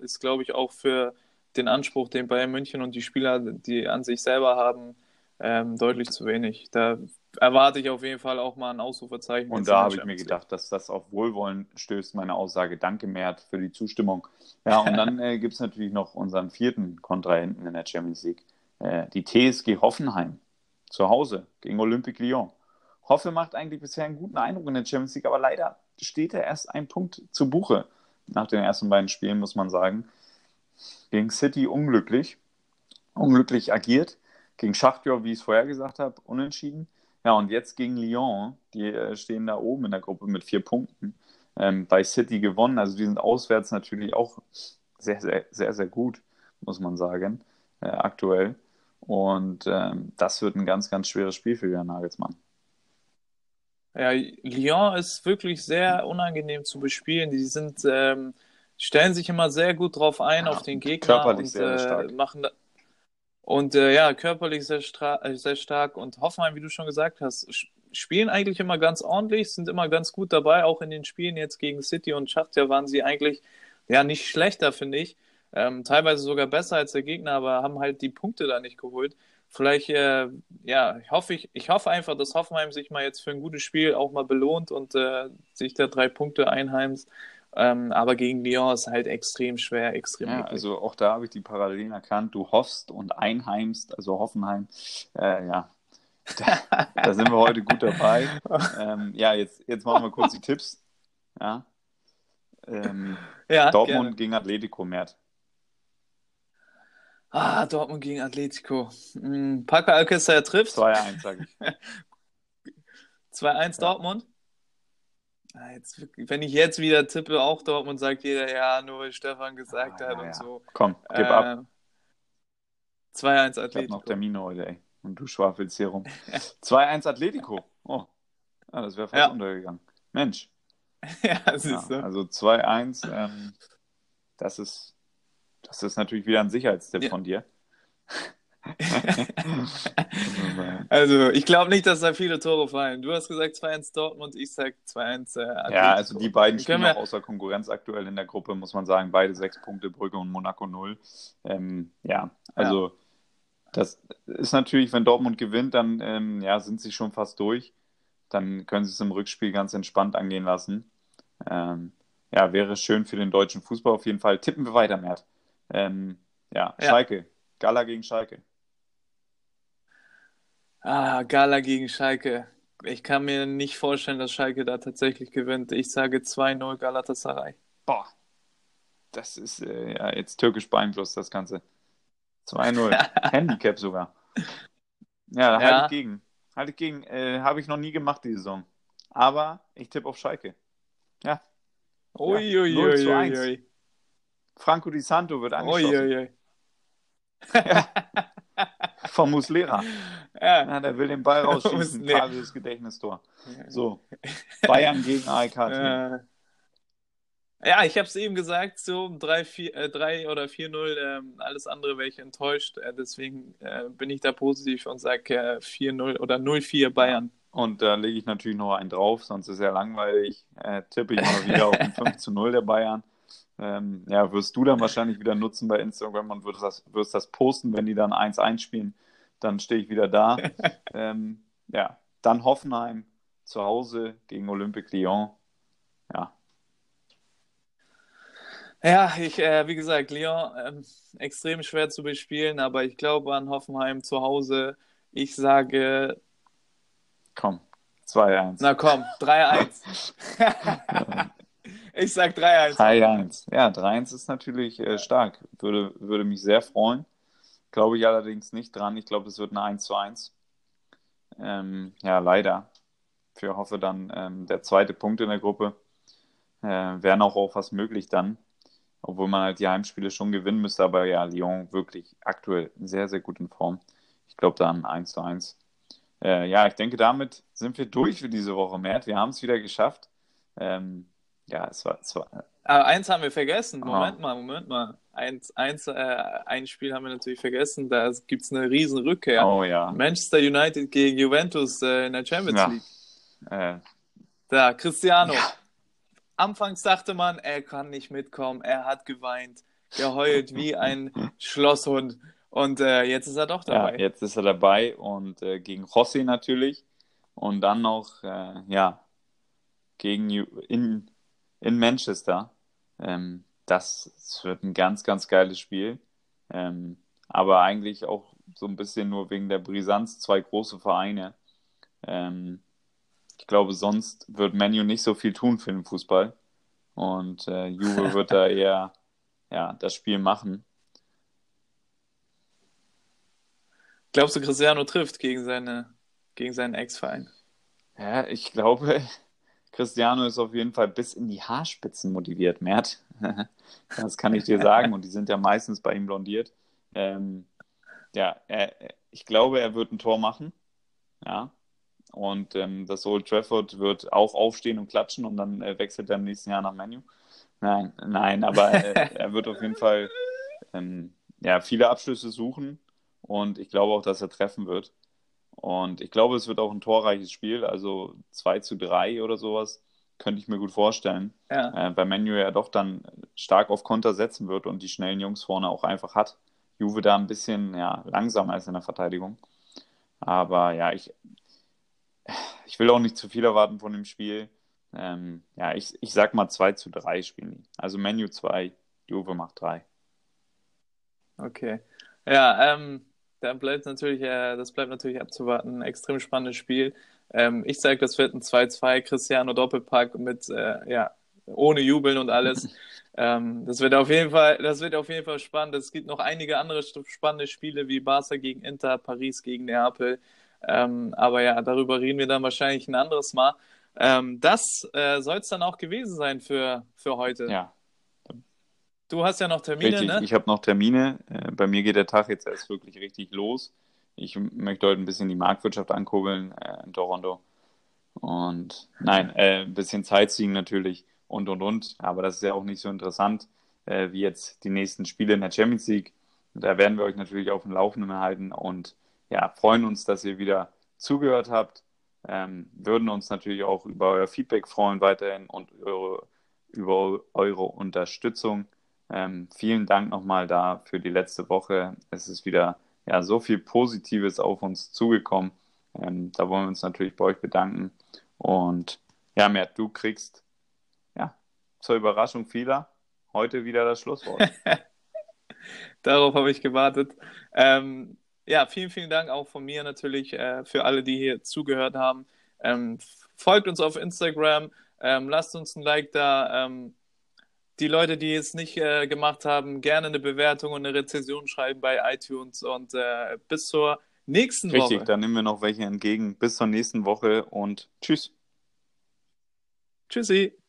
[SPEAKER 3] äh, ist, glaube ich, auch für den Anspruch, den Bayern München und die Spieler, die an sich selber haben, ähm, deutlich zu wenig. Da erwarte ich auf jeden Fall auch mal ein Ausrufezeichen.
[SPEAKER 2] Und da habe ich mir gedacht, dass das auf Wohlwollen stößt, meine Aussage. Danke, Mert, für die Zustimmung. Ja, und dann äh, gibt es natürlich noch unseren vierten Kontrahenten in der Champions League, äh, die TSG Hoffenheim, zu Hause gegen Olympique Lyon. Hoffe macht eigentlich bisher einen guten Eindruck in der Champions League, aber leider steht er erst ein Punkt zu Buche nach den ersten beiden Spielen, muss man sagen. Gegen City unglücklich, unglücklich agiert. Gegen Schachtjor, wie ich es vorher gesagt habe, unentschieden. Ja, und jetzt gegen Lyon, die äh, stehen da oben in der Gruppe mit vier Punkten. Ähm, bei City gewonnen, also die sind auswärts natürlich auch sehr, sehr, sehr, sehr gut, muss man sagen, äh, aktuell. Und ähm, das wird ein ganz, ganz schweres Spiel für Jürgen Nagelsmann.
[SPEAKER 3] Ja, Lyon ist wirklich sehr unangenehm zu bespielen. Die sind, ähm, stellen sich immer sehr gut drauf ein
[SPEAKER 2] Ja,
[SPEAKER 3] auf den Gegner
[SPEAKER 2] körperlich
[SPEAKER 3] und
[SPEAKER 2] sehr, sehr
[SPEAKER 3] äh,
[SPEAKER 2] stark.
[SPEAKER 3] machen da, und äh, ja, körperlich sehr, äh, sehr stark und Hoffenheim, wie du schon gesagt hast, spielen eigentlich immer ganz ordentlich, sind immer ganz gut dabei, auch in den Spielen jetzt gegen City und Schachtja waren sie eigentlich ja nicht schlechter, finde ich. Ähm, teilweise sogar besser als der Gegner, aber haben halt die Punkte da nicht geholt. Vielleicht, äh, ja, ich hoffe, ich, ich hoffe einfach, dass Hoffenheim sich mal jetzt für ein gutes Spiel auch mal belohnt und äh, sich da drei Punkte einheimst. Ähm, aber gegen Lyon ist halt extrem schwer, extrem
[SPEAKER 2] Ja,
[SPEAKER 3] möglich.
[SPEAKER 2] also auch da habe ich die Parallelen erkannt. Du hoffst und einheimst, also Hoffenheim. Äh, ja, da, da sind wir heute gut dabei. Ähm, ja, jetzt, jetzt machen wir kurz die Tipps. Ja. Ähm,
[SPEAKER 3] ja,
[SPEAKER 2] Dortmund
[SPEAKER 3] gerne.
[SPEAKER 2] gegen Atletico, Mert.
[SPEAKER 3] Ah, Dortmund gegen Atletico. Hm, Paco Alcácer trifft.
[SPEAKER 2] 2-1, sage ich.
[SPEAKER 3] 2-1 Dortmund. Ah, jetzt, wenn ich jetzt wieder tippe, auch Dortmund, sagt jeder, ja, nur weil Stefan gesagt
[SPEAKER 2] Ah,
[SPEAKER 3] hat
[SPEAKER 2] ja,
[SPEAKER 3] und
[SPEAKER 2] ja.
[SPEAKER 3] so.
[SPEAKER 2] Komm, gib ab.
[SPEAKER 3] Äh, 2-1
[SPEAKER 2] Ich habe noch
[SPEAKER 3] Atletico.
[SPEAKER 2] Termine heute, ey. Und du schwafelst hier rum. 2-1 Atletico. Oh, ah, das wäre fast
[SPEAKER 3] Ja.
[SPEAKER 2] untergegangen. Mensch.
[SPEAKER 3] ja,
[SPEAKER 2] Ja,
[SPEAKER 3] siehst du.
[SPEAKER 2] also 2-1, ähm, das ist, das ist natürlich wieder ein Sicherheitstipp von dir.
[SPEAKER 3] Also, ich glaube nicht, dass da viele Tore fallen. Du hast gesagt 2-1 Dortmund, ich sag 2-1 äh.
[SPEAKER 2] Ja, also die beiden stehen
[SPEAKER 3] Können wir-
[SPEAKER 2] außer Konkurrenz aktuell in der Gruppe, muss man sagen. Beide sechs Punkte, Brügge und Monaco null. Ähm, ja, also das ist natürlich, wenn Dortmund gewinnt, dann ähm, ja, sind sie schon fast durch. Dann können sie es im Rückspiel ganz entspannt angehen lassen. Ähm, ja, wäre schön für den deutschen Fußball auf jeden Fall. Tippen wir weiter, Mert. Ähm, ja,
[SPEAKER 3] Ja.
[SPEAKER 2] Schalke. Gala gegen Schalke.
[SPEAKER 3] Ah, Gala gegen Schalke. Ich kann mir nicht vorstellen, dass Schalke da tatsächlich gewinnt. Ich sage 2-0 Galatasaray.
[SPEAKER 2] Boah, das ist äh, ja, jetzt türkisch beeinflusst, das Ganze. 2-0. Handicap sogar. Ja, da
[SPEAKER 3] Ja.
[SPEAKER 2] halte ich gegen. Halte ich gegen. Äh, Habe ich noch nie gemacht, die Saison. Aber ich tippe auf Schalke. Ja.
[SPEAKER 3] Ui, ui,
[SPEAKER 2] 0
[SPEAKER 3] ui,
[SPEAKER 2] zu
[SPEAKER 3] ui,
[SPEAKER 2] 1.
[SPEAKER 3] ui.
[SPEAKER 2] Franco Di Santo wird angeschossen
[SPEAKER 3] ui, ui.
[SPEAKER 2] vom Muslera.
[SPEAKER 3] Ja.
[SPEAKER 2] Ja, der will den Ball rausschießen.
[SPEAKER 3] Muslera.
[SPEAKER 2] Fabius Gedächtnistor. So. Bayern gegen AEK.
[SPEAKER 3] Äh, ja, ich habe es eben gesagt, so 3, 4, äh, 3 oder 4-0, ähm, alles andere wäre ich enttäuscht. Äh, deswegen äh, bin ich da positiv und sage äh, 4-0 oder 0-4 Bayern.
[SPEAKER 2] Und da lege ich natürlich noch einen drauf, sonst ist es ja langweilig. Äh, tippe ich mal wieder auf den 5 zu 0 der Bayern. Ähm, ja, wirst du dann wahrscheinlich wieder nutzen bei Instagram und wirst das, wirst das posten, wenn die dann 1-1 spielen. Dann stehe ich wieder da. ähm, ja, dann Hoffenheim zu Hause gegen Olympique Lyon. Ja,
[SPEAKER 3] Ja, ich, äh, wie gesagt, Lyon ähm, extrem schwer zu bespielen, aber ich glaube an Hoffenheim zu Hause. Ich sage,
[SPEAKER 2] komm, 2-1.
[SPEAKER 3] na komm, 3-1. ich sag 3-1.
[SPEAKER 2] 3-1. Ja, 3-1 ist natürlich äh, stark. Würde, würde mich sehr freuen. Glaube ich allerdings nicht dran. Ich glaube, es wird ein 1 zu 1. Ähm, ja, leider. Für hoffe dann ähm, der zweite Punkt in der Gruppe. Äh, Wäre noch auch was möglich dann. Obwohl man halt die Heimspiele schon gewinnen müsste. Aber ja, Lyon wirklich aktuell sehr, sehr gut in Form. Ich glaube dann 1 zu 1. Äh, ja, ich denke, damit sind wir durch für diese Woche, Mert. Wir haben es wieder geschafft. Ähm, ja, es war, es war
[SPEAKER 3] Aber eins haben wir vergessen. Moment mal, Moment mal. Eins, eins, äh, ein Spiel haben wir natürlich vergessen. Da gibt es eine riesen Rückkehr.
[SPEAKER 2] oh ja.
[SPEAKER 3] Manchester United gegen Juventus äh, in der Champions
[SPEAKER 2] Ja.
[SPEAKER 3] League.
[SPEAKER 2] Äh,
[SPEAKER 3] Da, Cristiano. Anfangs dachte man, er kann nicht mitkommen. Er hat geweint, geheult wie ein Schlosshund. Und äh, jetzt ist er doch
[SPEAKER 2] Ja,
[SPEAKER 3] dabei.
[SPEAKER 2] jetzt ist er dabei und äh, gegen Rossi natürlich und dann noch äh, ja gegen Ju- in, in Manchester. Ähm, das, das wird ein ganz, ganz geiles Spiel. Ähm, aber eigentlich auch so ein bisschen nur wegen der Brisanz, zwei große Vereine. Ähm, ich glaube, sonst wird Manu nicht so viel tun für den Fußball. Und äh, Juve wird da eher ja, das Spiel machen.
[SPEAKER 3] Glaubst du, Cristiano trifft gegen, seine, gegen seinen Ex-Verein?
[SPEAKER 2] Ja, ich glaube, Cristiano ist auf jeden Fall bis in die Haarspitzen motiviert, Mert. Das kann ich dir sagen. Und die sind ja meistens bei ihm blondiert. Ähm, ja, er, ich glaube, er wird ein Tor machen. Ja. Und ähm, das Old Trafford wird auch aufstehen und klatschen und dann äh, wechselt er im nächsten Jahr nach Menu. Nein, nein, aber äh, er wird auf jeden Fall ähm, ja, viele Abschlüsse suchen und ich glaube auch, dass er treffen wird. Und ich glaube, es wird auch ein torreiches Spiel, also 2 zu 3 oder sowas, könnte ich mir gut vorstellen.
[SPEAKER 3] Ja.
[SPEAKER 2] Äh, weil Menu ja doch dann stark auf Konter setzen wird und die schnellen Jungs vorne auch einfach hat. Juve da ein bisschen ja, langsamer ist in der Verteidigung. Aber ja, ich, ich will auch nicht zu viel erwarten von dem Spiel. ähm, ja, ich, ich sag mal 2 zu 3 spielen die. Also Menu 2, Juve macht 3.
[SPEAKER 3] Okay. Ja, ähm, da bleibt natürlich, äh, das bleibt natürlich abzuwarten. Ein extrem spannendes Spiel. Ähm, ich sage, das wird ein 2-2 Cristiano Doppelpack mit, äh, ja, ohne Jubeln und alles. ähm, das wird auf jeden Fall, das wird auf jeden Fall spannend. Es gibt noch einige andere spannende Spiele wie Barca gegen Inter, Paris gegen Neapel. Ähm, aber ja, darüber reden wir dann wahrscheinlich ein anderes Mal. Ähm, das äh, soll es dann auch gewesen sein für, für heute.
[SPEAKER 2] Ja.
[SPEAKER 3] Du hast ja noch Termine,
[SPEAKER 2] richtig,
[SPEAKER 3] ne?
[SPEAKER 2] Ich habe noch Termine. Äh, bei mir geht der Tag jetzt erst wirklich richtig los. Ich möchte heute ein bisschen die Marktwirtschaft ankurbeln äh, in Toronto. Und nein, äh, ein bisschen Zeit ziehen natürlich und und und. Aber das ist ja auch nicht so interessant äh, wie jetzt die nächsten Spiele in der Champions League. Da werden wir euch natürlich auf dem Laufenden halten und ja, freuen uns, dass ihr wieder zugehört habt. Ähm, würden uns natürlich auch über euer Feedback freuen weiterhin und eure, über eure Unterstützung. Ähm, vielen Dank nochmal da für die letzte Woche. Es ist wieder ja, so viel Positives auf uns zugekommen. Ähm, da wollen wir uns natürlich bei euch bedanken. Und ja, Mert, du kriegst ja zur Überraschung vieler heute wieder das Schlusswort.
[SPEAKER 3] Darauf habe ich gewartet. Ähm, ja, vielen, vielen Dank auch von mir natürlich äh, für alle, die hier zugehört haben. Ähm, folgt uns auf Instagram, ähm, lasst uns ein Like da. Die Leute, die es nicht äh, gemacht haben, gerne eine Bewertung und eine Rezension schreiben bei iTunes und äh, bis zur nächsten
[SPEAKER 2] Richtig,
[SPEAKER 3] Woche.
[SPEAKER 2] Richtig, dann nehmen wir noch welche entgegen. Bis zur nächsten Woche und tschüss.
[SPEAKER 3] Tschüssi.